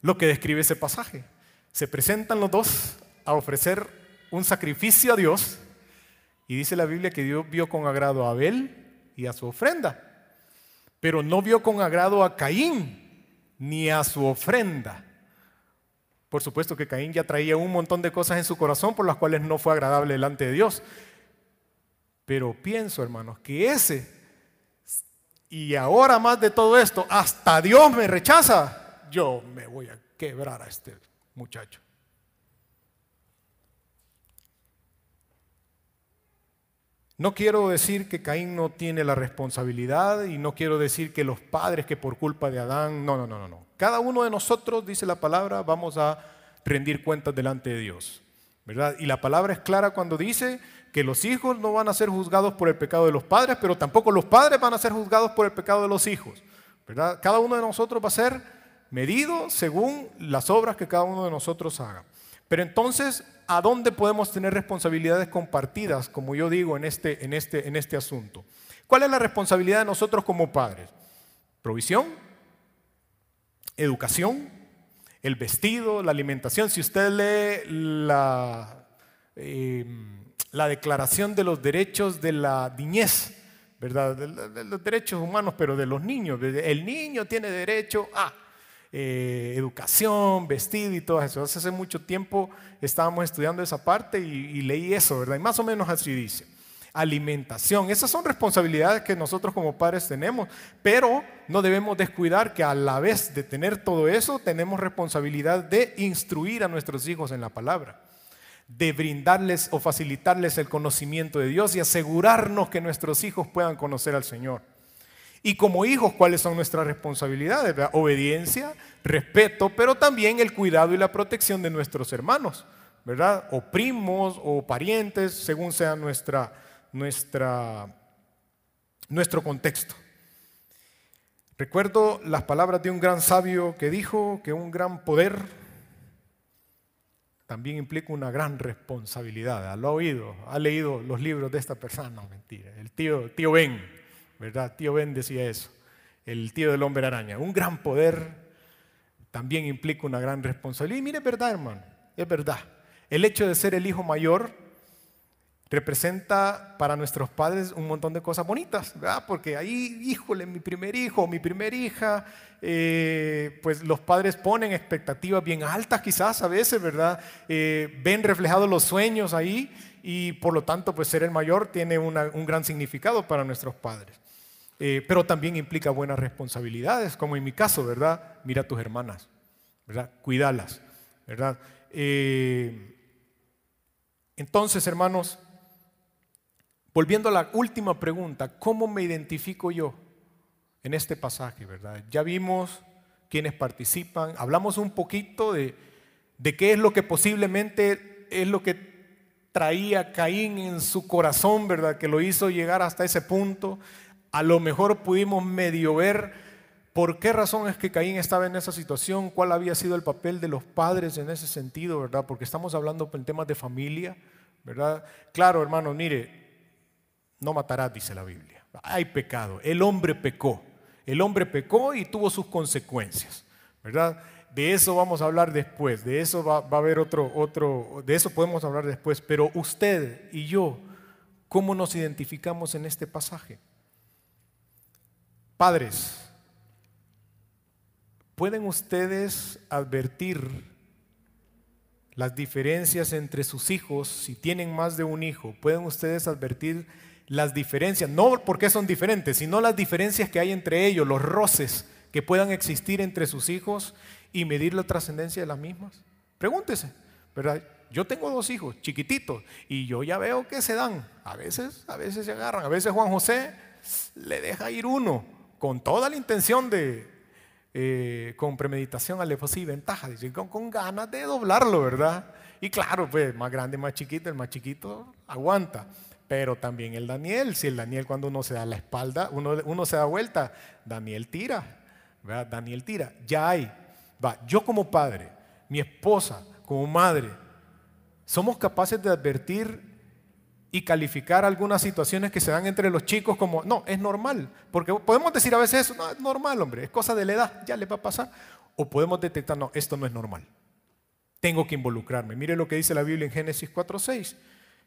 lo que describe ese pasaje. Se presentan los dos a ofrecer un sacrificio a Dios y dice la Biblia que Dios vio con agrado a Abel y a su ofrenda, pero no vio con agrado a Caín ni a su ofrenda. Por supuesto que Caín ya traía un montón de cosas en su corazón por las cuales no fue agradable delante de Dios. Pero pienso, hermanos, que ese, y ahora más de todo esto, hasta Dios me rechaza, yo me voy a quebrar a este muchacho. No quiero decir que Caín no tiene la responsabilidad y no quiero decir que los padres que por culpa de Adán, no, no, no, no. Cada uno de nosotros, dice la palabra, vamos a rendir cuentas delante de Dios. ¿verdad? Y la palabra es clara cuando dice que los hijos no van a ser juzgados por el pecado de los padres, pero tampoco los padres van a ser juzgados por el pecado de los hijos. ¿verdad? Cada uno de nosotros va a ser medido según las obras que cada uno de nosotros haga. Pero entonces, ¿a dónde podemos tener responsabilidades compartidas, como yo digo, en este, en este, en este asunto? ¿Cuál es la responsabilidad de nosotros como padres? Provisión, educación, el vestido, la alimentación. Si usted lee la, em, la declaración de los derechos de la niñez, ¿verdad? De, los derechos humanos, pero de los niños. El niño tiene derecho a eh, educación, vestido y todo eso. Hace mucho tiempo estábamos estudiando esa parte y, y leí eso, ¿verdad? Y más o menos así dice alimentación. Esas son responsabilidades que nosotros como padres tenemos, pero no debemos descuidar que a la vez de tener todo eso, tenemos responsabilidad de instruir a nuestros hijos en la palabra, de brindarles o facilitarles el conocimiento de Dios y asegurarnos que nuestros hijos puedan conocer al Señor. Y como hijos, ¿cuáles son nuestras responsabilidades? Obediencia, respeto, pero también el cuidado y la protección de nuestros hermanos, ¿verdad? O primos o parientes, según sea nuestra, nuestro contexto. Recuerdo las palabras de un gran sabio que dijo que un gran poder también implica una gran responsabilidad. Lo ha oído, ha leído los libros de esta persona, no, mentira. El tío, tío Ben, ¿verdad? Tío Ben decía eso, el tío del hombre araña. Un gran poder también implica una gran responsabilidad. Y mire, es verdad, hermano, es verdad. El hecho de ser el hijo mayor representa para nuestros padres un montón de cosas bonitas, ¿verdad? Porque ahí, híjole, mi primer hijo, mi primera hija, eh, pues los padres ponen expectativas bien altas quizás a veces, ¿verdad? Eh, ven reflejados los sueños ahí y por lo tanto, pues ser el mayor tiene un gran significado para nuestros padres. Eh, pero también implica buenas responsabilidades, como en mi caso, ¿verdad? Mira a tus hermanas, ¿verdad? Cuídalas, ¿verdad? entonces, hermanos, Volviendo a la última pregunta, ¿cómo me identifico yo en este pasaje, verdad? Ya vimos quienes participan, hablamos un poquito de, de qué es lo que posiblemente es lo que traía Caín en su corazón, ¿verdad? Que lo hizo llegar hasta ese punto. A lo mejor pudimos medio ver por qué razón es que Caín estaba en esa situación, cuál había sido el papel de los padres en ese sentido, ¿verdad? Porque estamos hablando en temas de familia, ¿verdad? Claro, hermanos, mire, no matarás, dice la Biblia. Hay pecado. El hombre pecó. El hombre pecó y tuvo sus consecuencias. ¿Verdad? De eso vamos a hablar después. De eso va, a haber otro, otro, de eso podemos hablar después. Pero usted y yo, ¿cómo nos identificamos en este pasaje? Padres, ¿pueden ustedes advertir las diferencias entre sus hijos si tienen más de un hijo? ¿Pueden ustedes advertir las diferencias, no porque son diferentes, sino las diferencias que hay entre ellos, los roces que puedan existir entre sus hijos y medir la trascendencia de las mismas. Pregúntese, ¿verdad? Yo tengo dos hijos chiquititos y yo ya veo que se dan. A veces, a veces se agarran. A veces Juan José le deja ir uno con toda la intención de, eh, con premeditación, alevosía y ventaja, con, con ganas de doblarlo, ¿verdad? Y claro, pues más grande, más chiquito, el más chiquito aguanta. Pero también el Daniel, si el Daniel cuando uno se da la espalda, uno, se da vuelta, Daniel tira, ¿verdad? Daniel tira, ya hay. Va, yo como padre, mi esposa como madre, somos capaces de advertir y calificar algunas situaciones que se dan entre los chicos como, no, es normal. Porque podemos decir a veces eso, no, es normal, hombre, es cosa de la edad, ya le va a pasar. O podemos detectar, no, esto no es normal. Tengo que involucrarme. Mire lo que dice la Biblia en Génesis 4.6.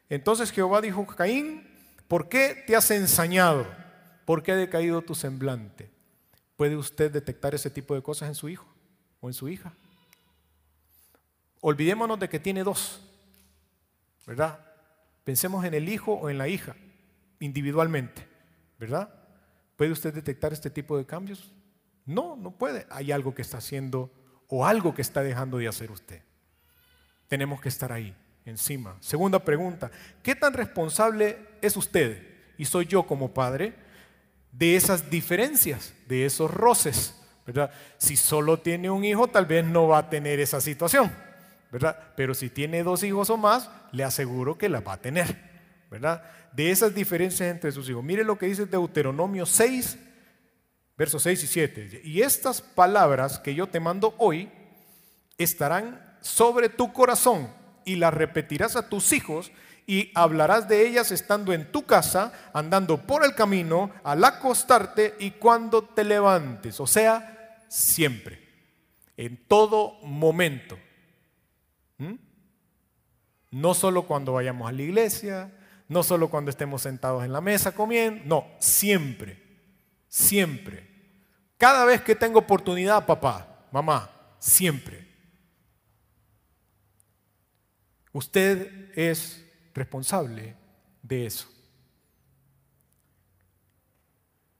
Entonces Jehová dijo a Caín, ¿por qué te has ensañado? ¿Por qué ha decaído tu semblante? ¿Puede usted detectar ese tipo de cosas en su hijo o en su hija? Olvidémonos de que tiene dos, ¿verdad? Pensemos en el hijo o en la hija, individualmente, ¿verdad? ¿Puede usted detectar este tipo de cambios? No, no puede. Hay algo que está haciendo o algo que está dejando de hacer usted. Tenemos que estar ahí, encima. Segunda pregunta, ¿qué tan responsable es usted y soy yo como padre de esas diferencias, de esos roces? ¿verdad? Si solo tiene un hijo, tal vez no va a tener esa situación. ¿verdad? Pero si tiene dos hijos o más, le aseguro que la va a tener, ¿verdad? De esas diferencias entre sus hijos. Mire lo que dice Deuteronomio 6, versos 6 y 7. Y estas palabras que yo te mando hoy estarán sobre tu corazón y las repetirás a tus hijos y hablarás de ellas estando en tu casa, andando por el camino, al acostarte y cuando te levantes. O sea, siempre, en todo momento. ¿Mm? No solo cuando vayamos a la iglesia, no solo cuando estemos sentados en la mesa comiendo, no, siempre, siempre. Cada vez que tengo oportunidad, papá, mamá, siempre. Usted es responsable de eso.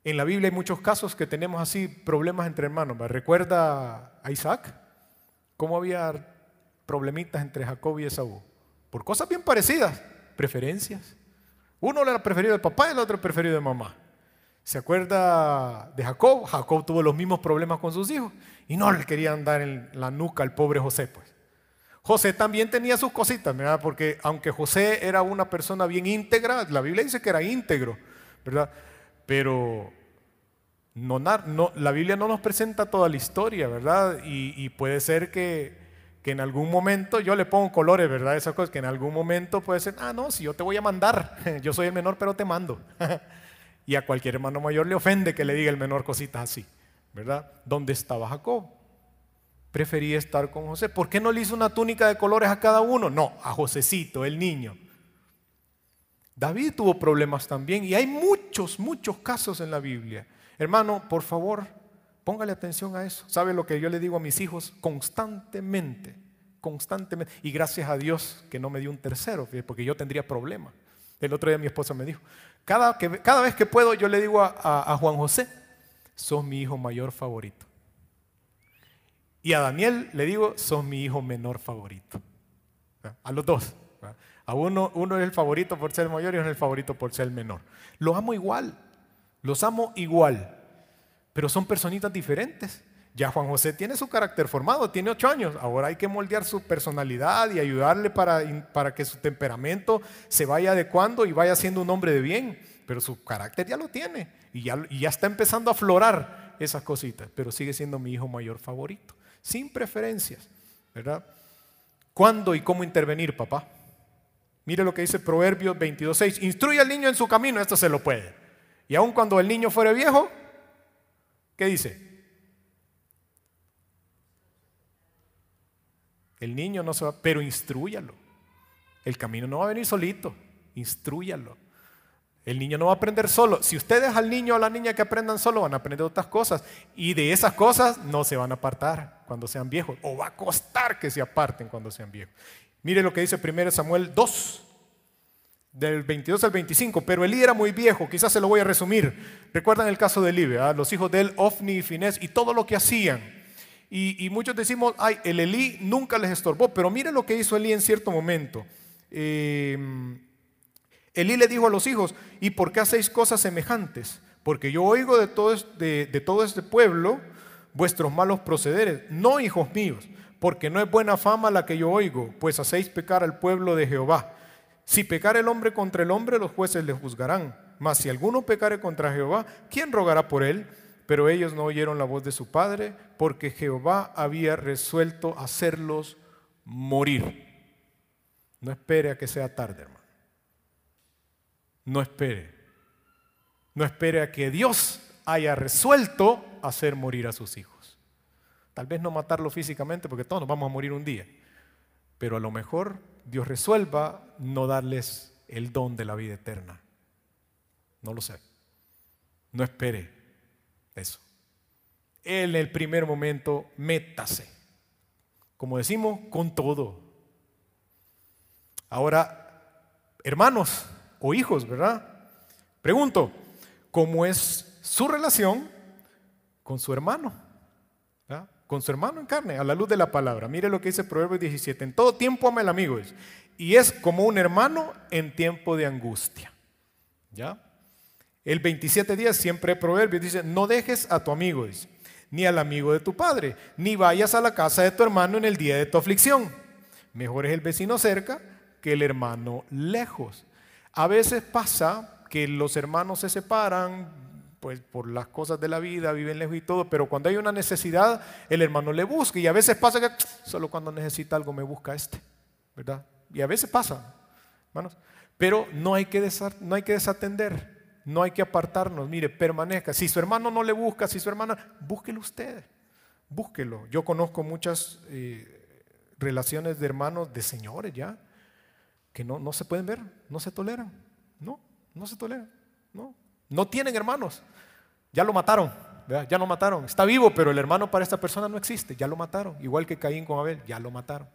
En la Biblia hay muchos casos que tenemos así problemas entre hermanos. ¿Me recuerda a Isaac? ¿Cómo había problemitas entre Jacob y Esaú. Por cosas bien parecidas, preferencias. Uno era preferido de papá y el otro preferido de mamá. ¿Se acuerda de Jacob? Jacob tuvo los mismos problemas con sus hijos y no le querían dar en la nuca al pobre José, pues. José también tenía sus cositas, ¿verdad? Porque aunque José era una persona bien íntegra, la Biblia dice que era íntegro, ¿verdad? Pero no, no, la Biblia no nos presenta toda la historia, ¿verdad? y puede ser que que en algún momento yo le pongo colores, ¿verdad? Esas cosas que en algún momento puede ser, ah, no, si yo te voy a mandar, (laughs) yo soy el menor, pero te mando. (laughs) y a cualquier hermano mayor le ofende que le diga el menor cositas así, ¿verdad? ¿Dónde estaba Jacob? Prefería estar con José. ¿Por qué no le hizo una túnica de colores a cada uno? No, a Josecito, el niño. David tuvo problemas también y hay muchos, muchos casos en la Biblia. Hermano, por favor, Póngale atención a eso. ¿Sabe lo que yo le digo a mis hijos? Constantemente, constantemente. Y gracias a Dios que no me dio un tercero, porque yo tendría problemas. El otro día mi esposa me dijo, cada, que, cada vez que puedo yo le digo a, Juan José, sos mi hijo mayor favorito. Y a Daniel le digo, sos mi hijo menor favorito. A los dos. A uno, uno es el favorito por ser mayor y uno es el favorito por ser menor. Los amo igual. Los amo igual pero son personitas diferentes. Ya Juan José tiene su carácter formado, tiene ocho años. Ahora hay que moldear su personalidad y ayudarle para, para que su temperamento se vaya adecuando y vaya siendo un hombre de bien. Pero su carácter ya lo tiene y ya, y ya está empezando a aflorar esas cositas. Pero sigue siendo mi hijo mayor favorito, sin preferencias, ¿verdad? ¿Cuándo y cómo intervenir, papá? Mire lo que dice Proverbios 22.6. Instruye al niño en su camino, esto se lo puede. Y aun cuando el niño fuere viejo, ¿Qué dice? El niño no se va, pero instruyalo. El camino no va a venir solito, instruyalo. El niño no va a aprender solo. Si usted deja al niño o a la niña que aprendan solo, van a aprender otras cosas. Y de esas cosas no se van a apartar cuando sean viejos. O va a costar que se aparten cuando sean viejos. Mire lo que dice 1 Samuel 2, del 22 al 25, pero Elí era muy viejo, quizás se lo voy a resumir. Recuerdan el caso de Elí, los hijos de él, Ofni y Finés, y todo lo que hacían. Y, muchos decimos, ay, el Elí nunca les estorbó, pero mire lo que hizo Elí en cierto momento. Eh, Elí le dijo a los hijos, ¿y por qué hacéis cosas semejantes? Porque yo oigo de todo, este pueblo vuestros malos procederes. No, hijos míos, porque no es buena fama la que yo oigo, pues hacéis pecar al pueblo de Jehová. Si pecar el hombre contra el hombre, los jueces le juzgarán. Mas si alguno pecare contra Jehová, ¿quién rogará por él? Pero ellos no oyeron la voz de su padre, porque Jehová había resuelto hacerlos morir. No espere a que sea tarde, hermano. No espere. No espere a que Dios haya resuelto hacer morir a sus hijos. Tal vez no matarlo físicamente porque todos nos vamos a morir un día, pero a lo mejor Dios resuelva no darles el don de la vida eterna. No lo sé. No espere eso. En el primer momento, métase. Como decimos, con todo. Ahora, hermanos o hijos, ¿verdad? Pregunto, ¿cómo es su relación con su hermano? Con su hermano en carne, a la luz de la palabra. Mire lo que dice Proverbios 17. En todo tiempo ama el amigo. Y es como un hermano en tiempo de angustia. ¿Ya? El 27 días siempre Proverbios dice, no dejes a tu amigo, ni al amigo de tu padre, ni vayas a la casa de tu hermano en el día de tu aflicción. Mejor es el vecino cerca que el hermano lejos. A veces pasa que los hermanos se separan, pues por las cosas de la vida, viven lejos y todo, pero cuando hay una necesidad, el hermano le busca. Y a veces pasa que solo cuando necesita algo me busca este, ¿verdad? Y a veces pasa, hermanos. Pero no hay que, no hay que desatender. No hay que apartarnos, mire, permanezca. Si su hermano no le busca, si su hermana, búsquelo usted, búsquelo. Yo conozco muchas eh, relaciones de hermanos, de señores ya, que no, no se pueden ver, no se toleran, no, no se toleran, no, no tienen hermanos, ya lo mataron, ya lo mataron, está vivo, pero el hermano para esta persona no existe, ya lo mataron, igual que Caín con Abel, ya lo mataron,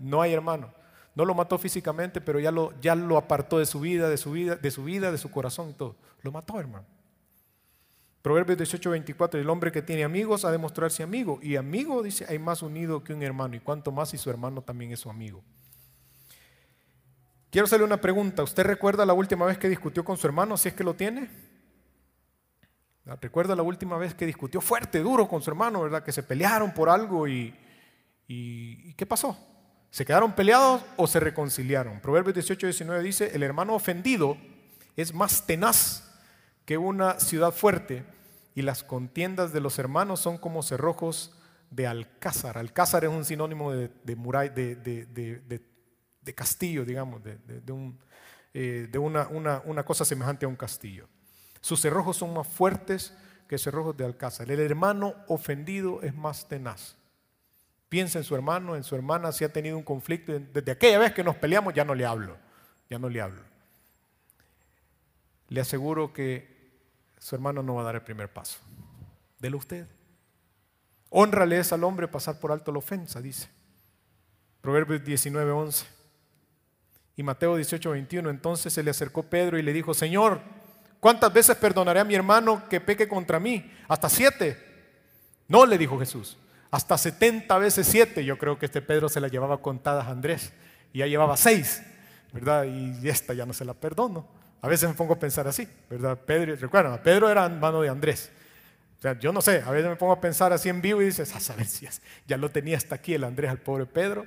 no hay hermano. No lo mató físicamente, pero ya lo, ya lo apartó de su vida, de su vida, de su vida, de su corazón y todo. Lo mató, hermano. Proverbios 18, 24, el hombre que tiene amigos ha de mostrarse amigo. Y amigo, dice, hay más unido que un hermano. Y cuanto más si su hermano también es su amigo. Quiero hacerle una pregunta. ¿Usted recuerda la última vez que discutió con su hermano, si es que lo tiene? ¿Recuerda la última vez que discutió fuerte, duro con su hermano, verdad? Que se pelearon por algo y, ¿qué pasó? ¿Se quedaron peleados o se reconciliaron? Proverbios 18, 19 dice, el hermano ofendido es más tenaz que una ciudad fuerte y las contiendas de los hermanos son como cerrojos de alcázar. Alcázar es un sinónimo de, de, de castillo, digamos, de, un, eh, una, una, una cosa semejante a un castillo. Sus cerrojos son más fuertes que cerrojos de alcázar. El hermano ofendido es más tenaz. Piensa en su hermano, en su hermana, si ha tenido un conflicto. Desde aquella vez que nos peleamos ya no le hablo, ya no le hablo. Le aseguro que su hermano no va a dar el primer paso. Delo usted. Honrale es al hombre pasar por alto la ofensa, dice. Proverbios 19, 11. Y Mateo 18, 21. Entonces se le acercó Pedro y le dijo, Señor, ¿cuántas veces perdonaré a mi hermano que peque contra mí? ¿Hasta siete? No, le dijo Jesús hasta 70 veces 7. Yo creo que este Pedro se la llevaba contadas a Andrés y ya llevaba 6, ¿verdad? Y esta ya no se la perdono. A veces me pongo a pensar así, ¿verdad? Pedro, recuerdan, Pedro era hermano de Andrés. O sea, yo no sé, a veces me pongo a pensar así en vivo y dices, a saber si ya lo tenía hasta aquí el Andrés al pobre Pedro.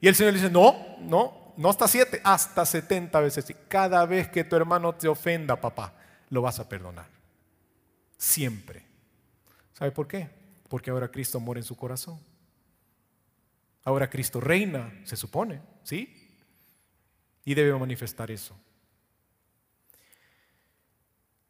Y el Señor le dice, no, no, no hasta 7, hasta 70 veces. Cada vez que tu hermano te ofenda, papá, lo vas a perdonar. Siempre. ¿Sabe por qué? Porque ahora Cristo mora en su corazón. Ahora Cristo reina, se supone, ¿sí? Y debe manifestar eso.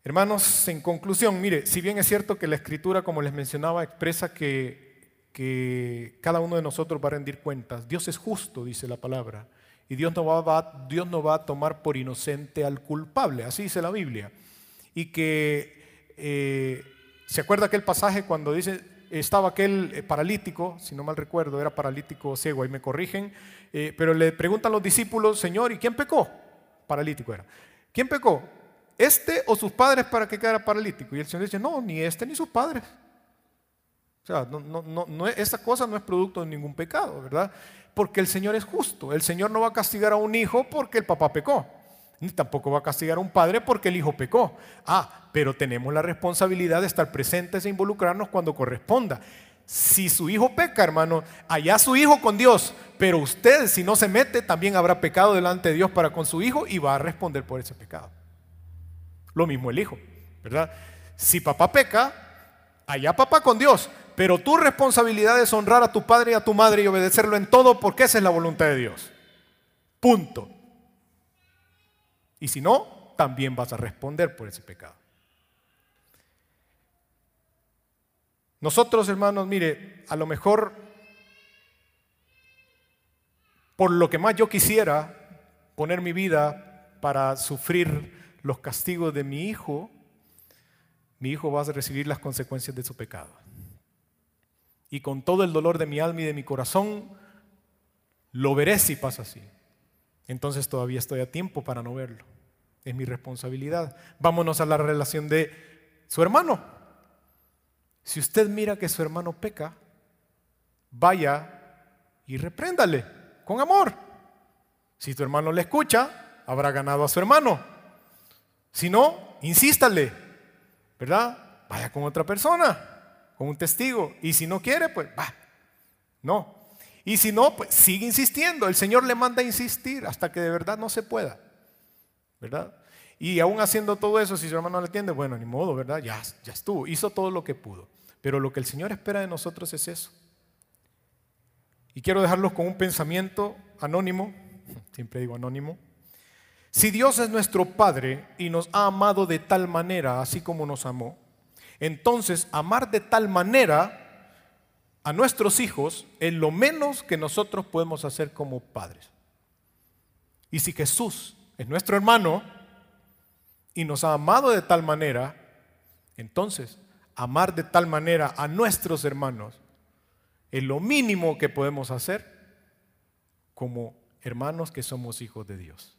Hermanos, en conclusión, mire, si bien es cierto que la escritura, como les mencionaba, expresa que cada uno de nosotros va a rendir cuentas, Dios es justo, dice la palabra, y Dios no va, a tomar por inocente al culpable, así dice la Biblia. Y que, eh, ¿se acuerda aquel pasaje cuando dice, estaba aquel eh, paralítico, si no mal recuerdo, era paralítico ciego, ahí me corrigen, eh, pero le preguntan los discípulos, Señor, ¿y quién pecó? Paralítico era. ¿Quién pecó? ¿Este o sus padres para que quedara paralítico? Y el Señor dice, no, ni este ni sus padres. O sea, no, no, no, esa cosa no es producto de ningún pecado, ¿verdad? Porque el Señor es justo. El Señor no va a castigar a un hijo porque el papá pecó ni tampoco va a castigar a un padre porque el hijo pecó. Ah, pero tenemos la responsabilidad de estar presentes e involucrarnos cuando corresponda. Si su hijo peca, hermano, allá su hijo con Dios, pero usted si no se mete también habrá pecado delante de Dios para con su hijo y va a responder por ese pecado. Lo mismo el hijo, ¿verdad? Si papá peca, allá papá con Dios, pero tu responsabilidad es honrar a tu padre y a tu madre y obedecerlo en todo porque esa es la voluntad de Dios. Punto. Y si no, también vas a responder por ese pecado. Nosotros, hermanos, mire, a lo mejor por lo que más yo quisiera poner mi vida para sufrir los castigos de mi hijo, mi hijo va a recibir las consecuencias de su pecado. Y con todo el dolor de mi alma y de mi corazón, lo veré si pasa así. Entonces todavía estoy a tiempo para no verlo. Es mi responsabilidad. Vámonos a la relación de su hermano. Si usted mira que su hermano peca, vaya y repréndale con amor. Si tu hermano le escucha, habrá ganado a su hermano. Si no, insístale, ¿verdad? Vaya con otra persona, con un testigo. Y si no quiere, pues va. No, y si no, pues sigue insistiendo. El Señor le manda a insistir hasta que de verdad no se pueda. ¿Verdad? Y aún haciendo todo eso, si su hermano no le entiende, bueno, ni modo, ¿verdad? Ya, ya estuvo. Hizo todo lo que pudo. Pero lo que el Señor espera de nosotros es eso. Y quiero dejarlos con un pensamiento anónimo. (laughs) Siempre digo anónimo. Si Dios es nuestro Padre y nos ha amado de tal manera, así como nos amó, entonces amar de tal manera a nuestros hijos es lo menos que nosotros podemos hacer como padres. Y si Jesús es nuestro hermano y nos ha amado de tal manera, entonces amar de tal manera a nuestros hermanos es lo mínimo que podemos hacer como hermanos que somos hijos de Dios.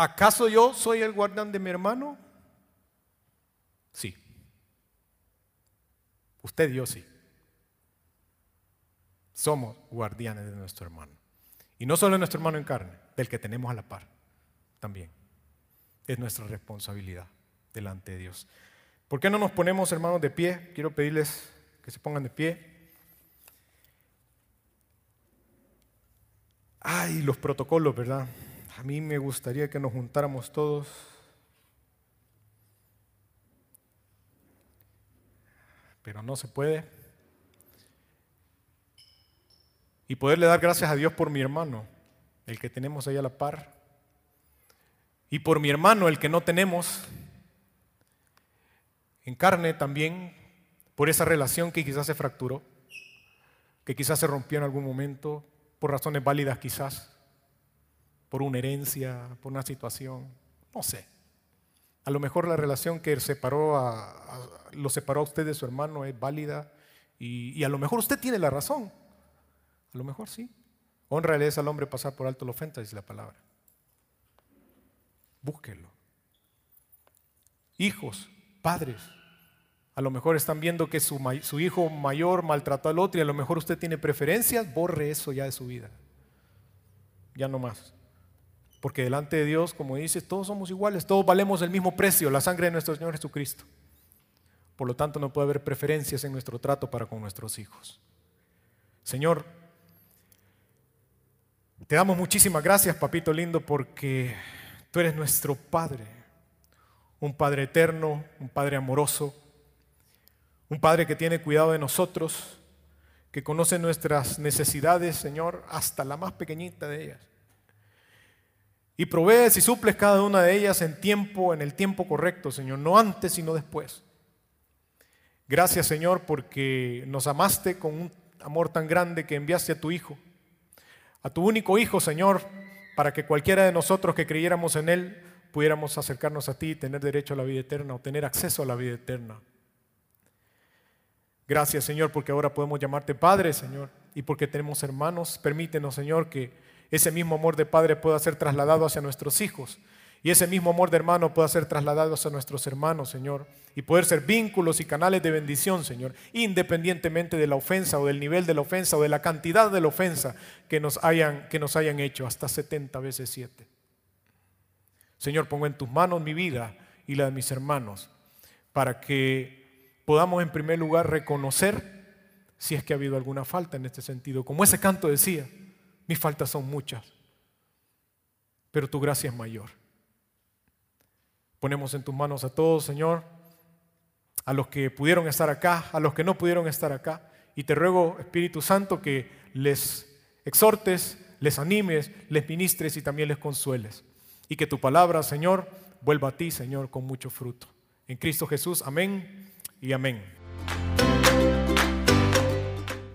¿Acaso yo soy el guardián de mi hermano? Sí. Usted y yo sí. Somos guardianes de nuestro hermano. Y no solo de nuestro hermano en carne, del que tenemos a la par también. Es nuestra responsabilidad delante de Dios. ¿Por qué no nos ponemos, hermanos, de pie? Quiero pedirles que se pongan de pie. Ay, los protocolos, ¿verdad? A mí me gustaría que nos juntáramos todos. Pero no se puede. Y poderle dar gracias a Dios por mi hermano, el que tenemos ahí a la par, y por mi hermano, el que no tenemos, en carne también, por esa relación que quizás se fracturó, que quizás se rompió en algún momento, por razones válidas quizás, por una herencia, por una situación, no sé. A lo mejor la relación que separó a, lo separó a usted de su hermano es válida y, a lo mejor usted tiene la razón. A lo mejor sí. Honra es al hombre pasar por alto la ofensa, dice la palabra. Búsquelo. Hijos, padres, a lo mejor están viendo que su, su, hijo mayor maltrató al otro y a lo mejor usted tiene preferencias, borre eso ya de su vida. Ya no más. Porque delante de Dios, como dice, todos somos iguales, todos valemos el mismo precio, la sangre de nuestro Señor Jesucristo. Por lo tanto, no puede haber preferencias en nuestro trato para con nuestros hijos. Señor, te damos muchísimas gracias, papito lindo, porque tú eres nuestro Padre, un Padre eterno, un Padre amoroso, un Padre que tiene cuidado de nosotros, que conoce nuestras necesidades, Señor, hasta la más pequeñita de ellas y provees y suples cada una de ellas en tiempo, en el tiempo correcto, Señor, no antes sino después. Gracias, Señor, porque nos amaste con un amor tan grande que enviaste a tu Hijo, a tu único Hijo, Señor, para que cualquiera de nosotros que creyéramos en Él pudiéramos acercarnos a ti y tener derecho a la vida eterna o tener acceso a la vida eterna. Gracias, Señor, porque ahora podemos llamarte Padre, Señor, y porque tenemos hermanos. Permítenos, Señor, que ese mismo amor de padre pueda ser trasladado hacia nuestros hijos. Y ese mismo amor de hermano pueda ser trasladado hacia nuestros hermanos, Señor. Y poder ser vínculos y canales de bendición, Señor. Independientemente de la ofensa o del nivel de la ofensa o de la cantidad de la ofensa que nos hayan, que nos hayan hecho. Hasta 70 veces 7. Señor, pongo en tus manos mi vida y la de mis hermanos. Para que podamos en primer lugar reconocer si es que ha habido alguna falta en este sentido. Como ese canto decía. Mis faltas son muchas, pero tu gracia es mayor. Ponemos en tus manos a todos, Señor, a los que pudieron estar acá, a los que no pudieron estar acá. Y te ruego, Espíritu Santo, que les exhortes, les animes, les ministres y también les consueles. Y que tu palabra, Señor, vuelva a ti, Señor, con mucho fruto. En Cristo Jesús, amén y amén.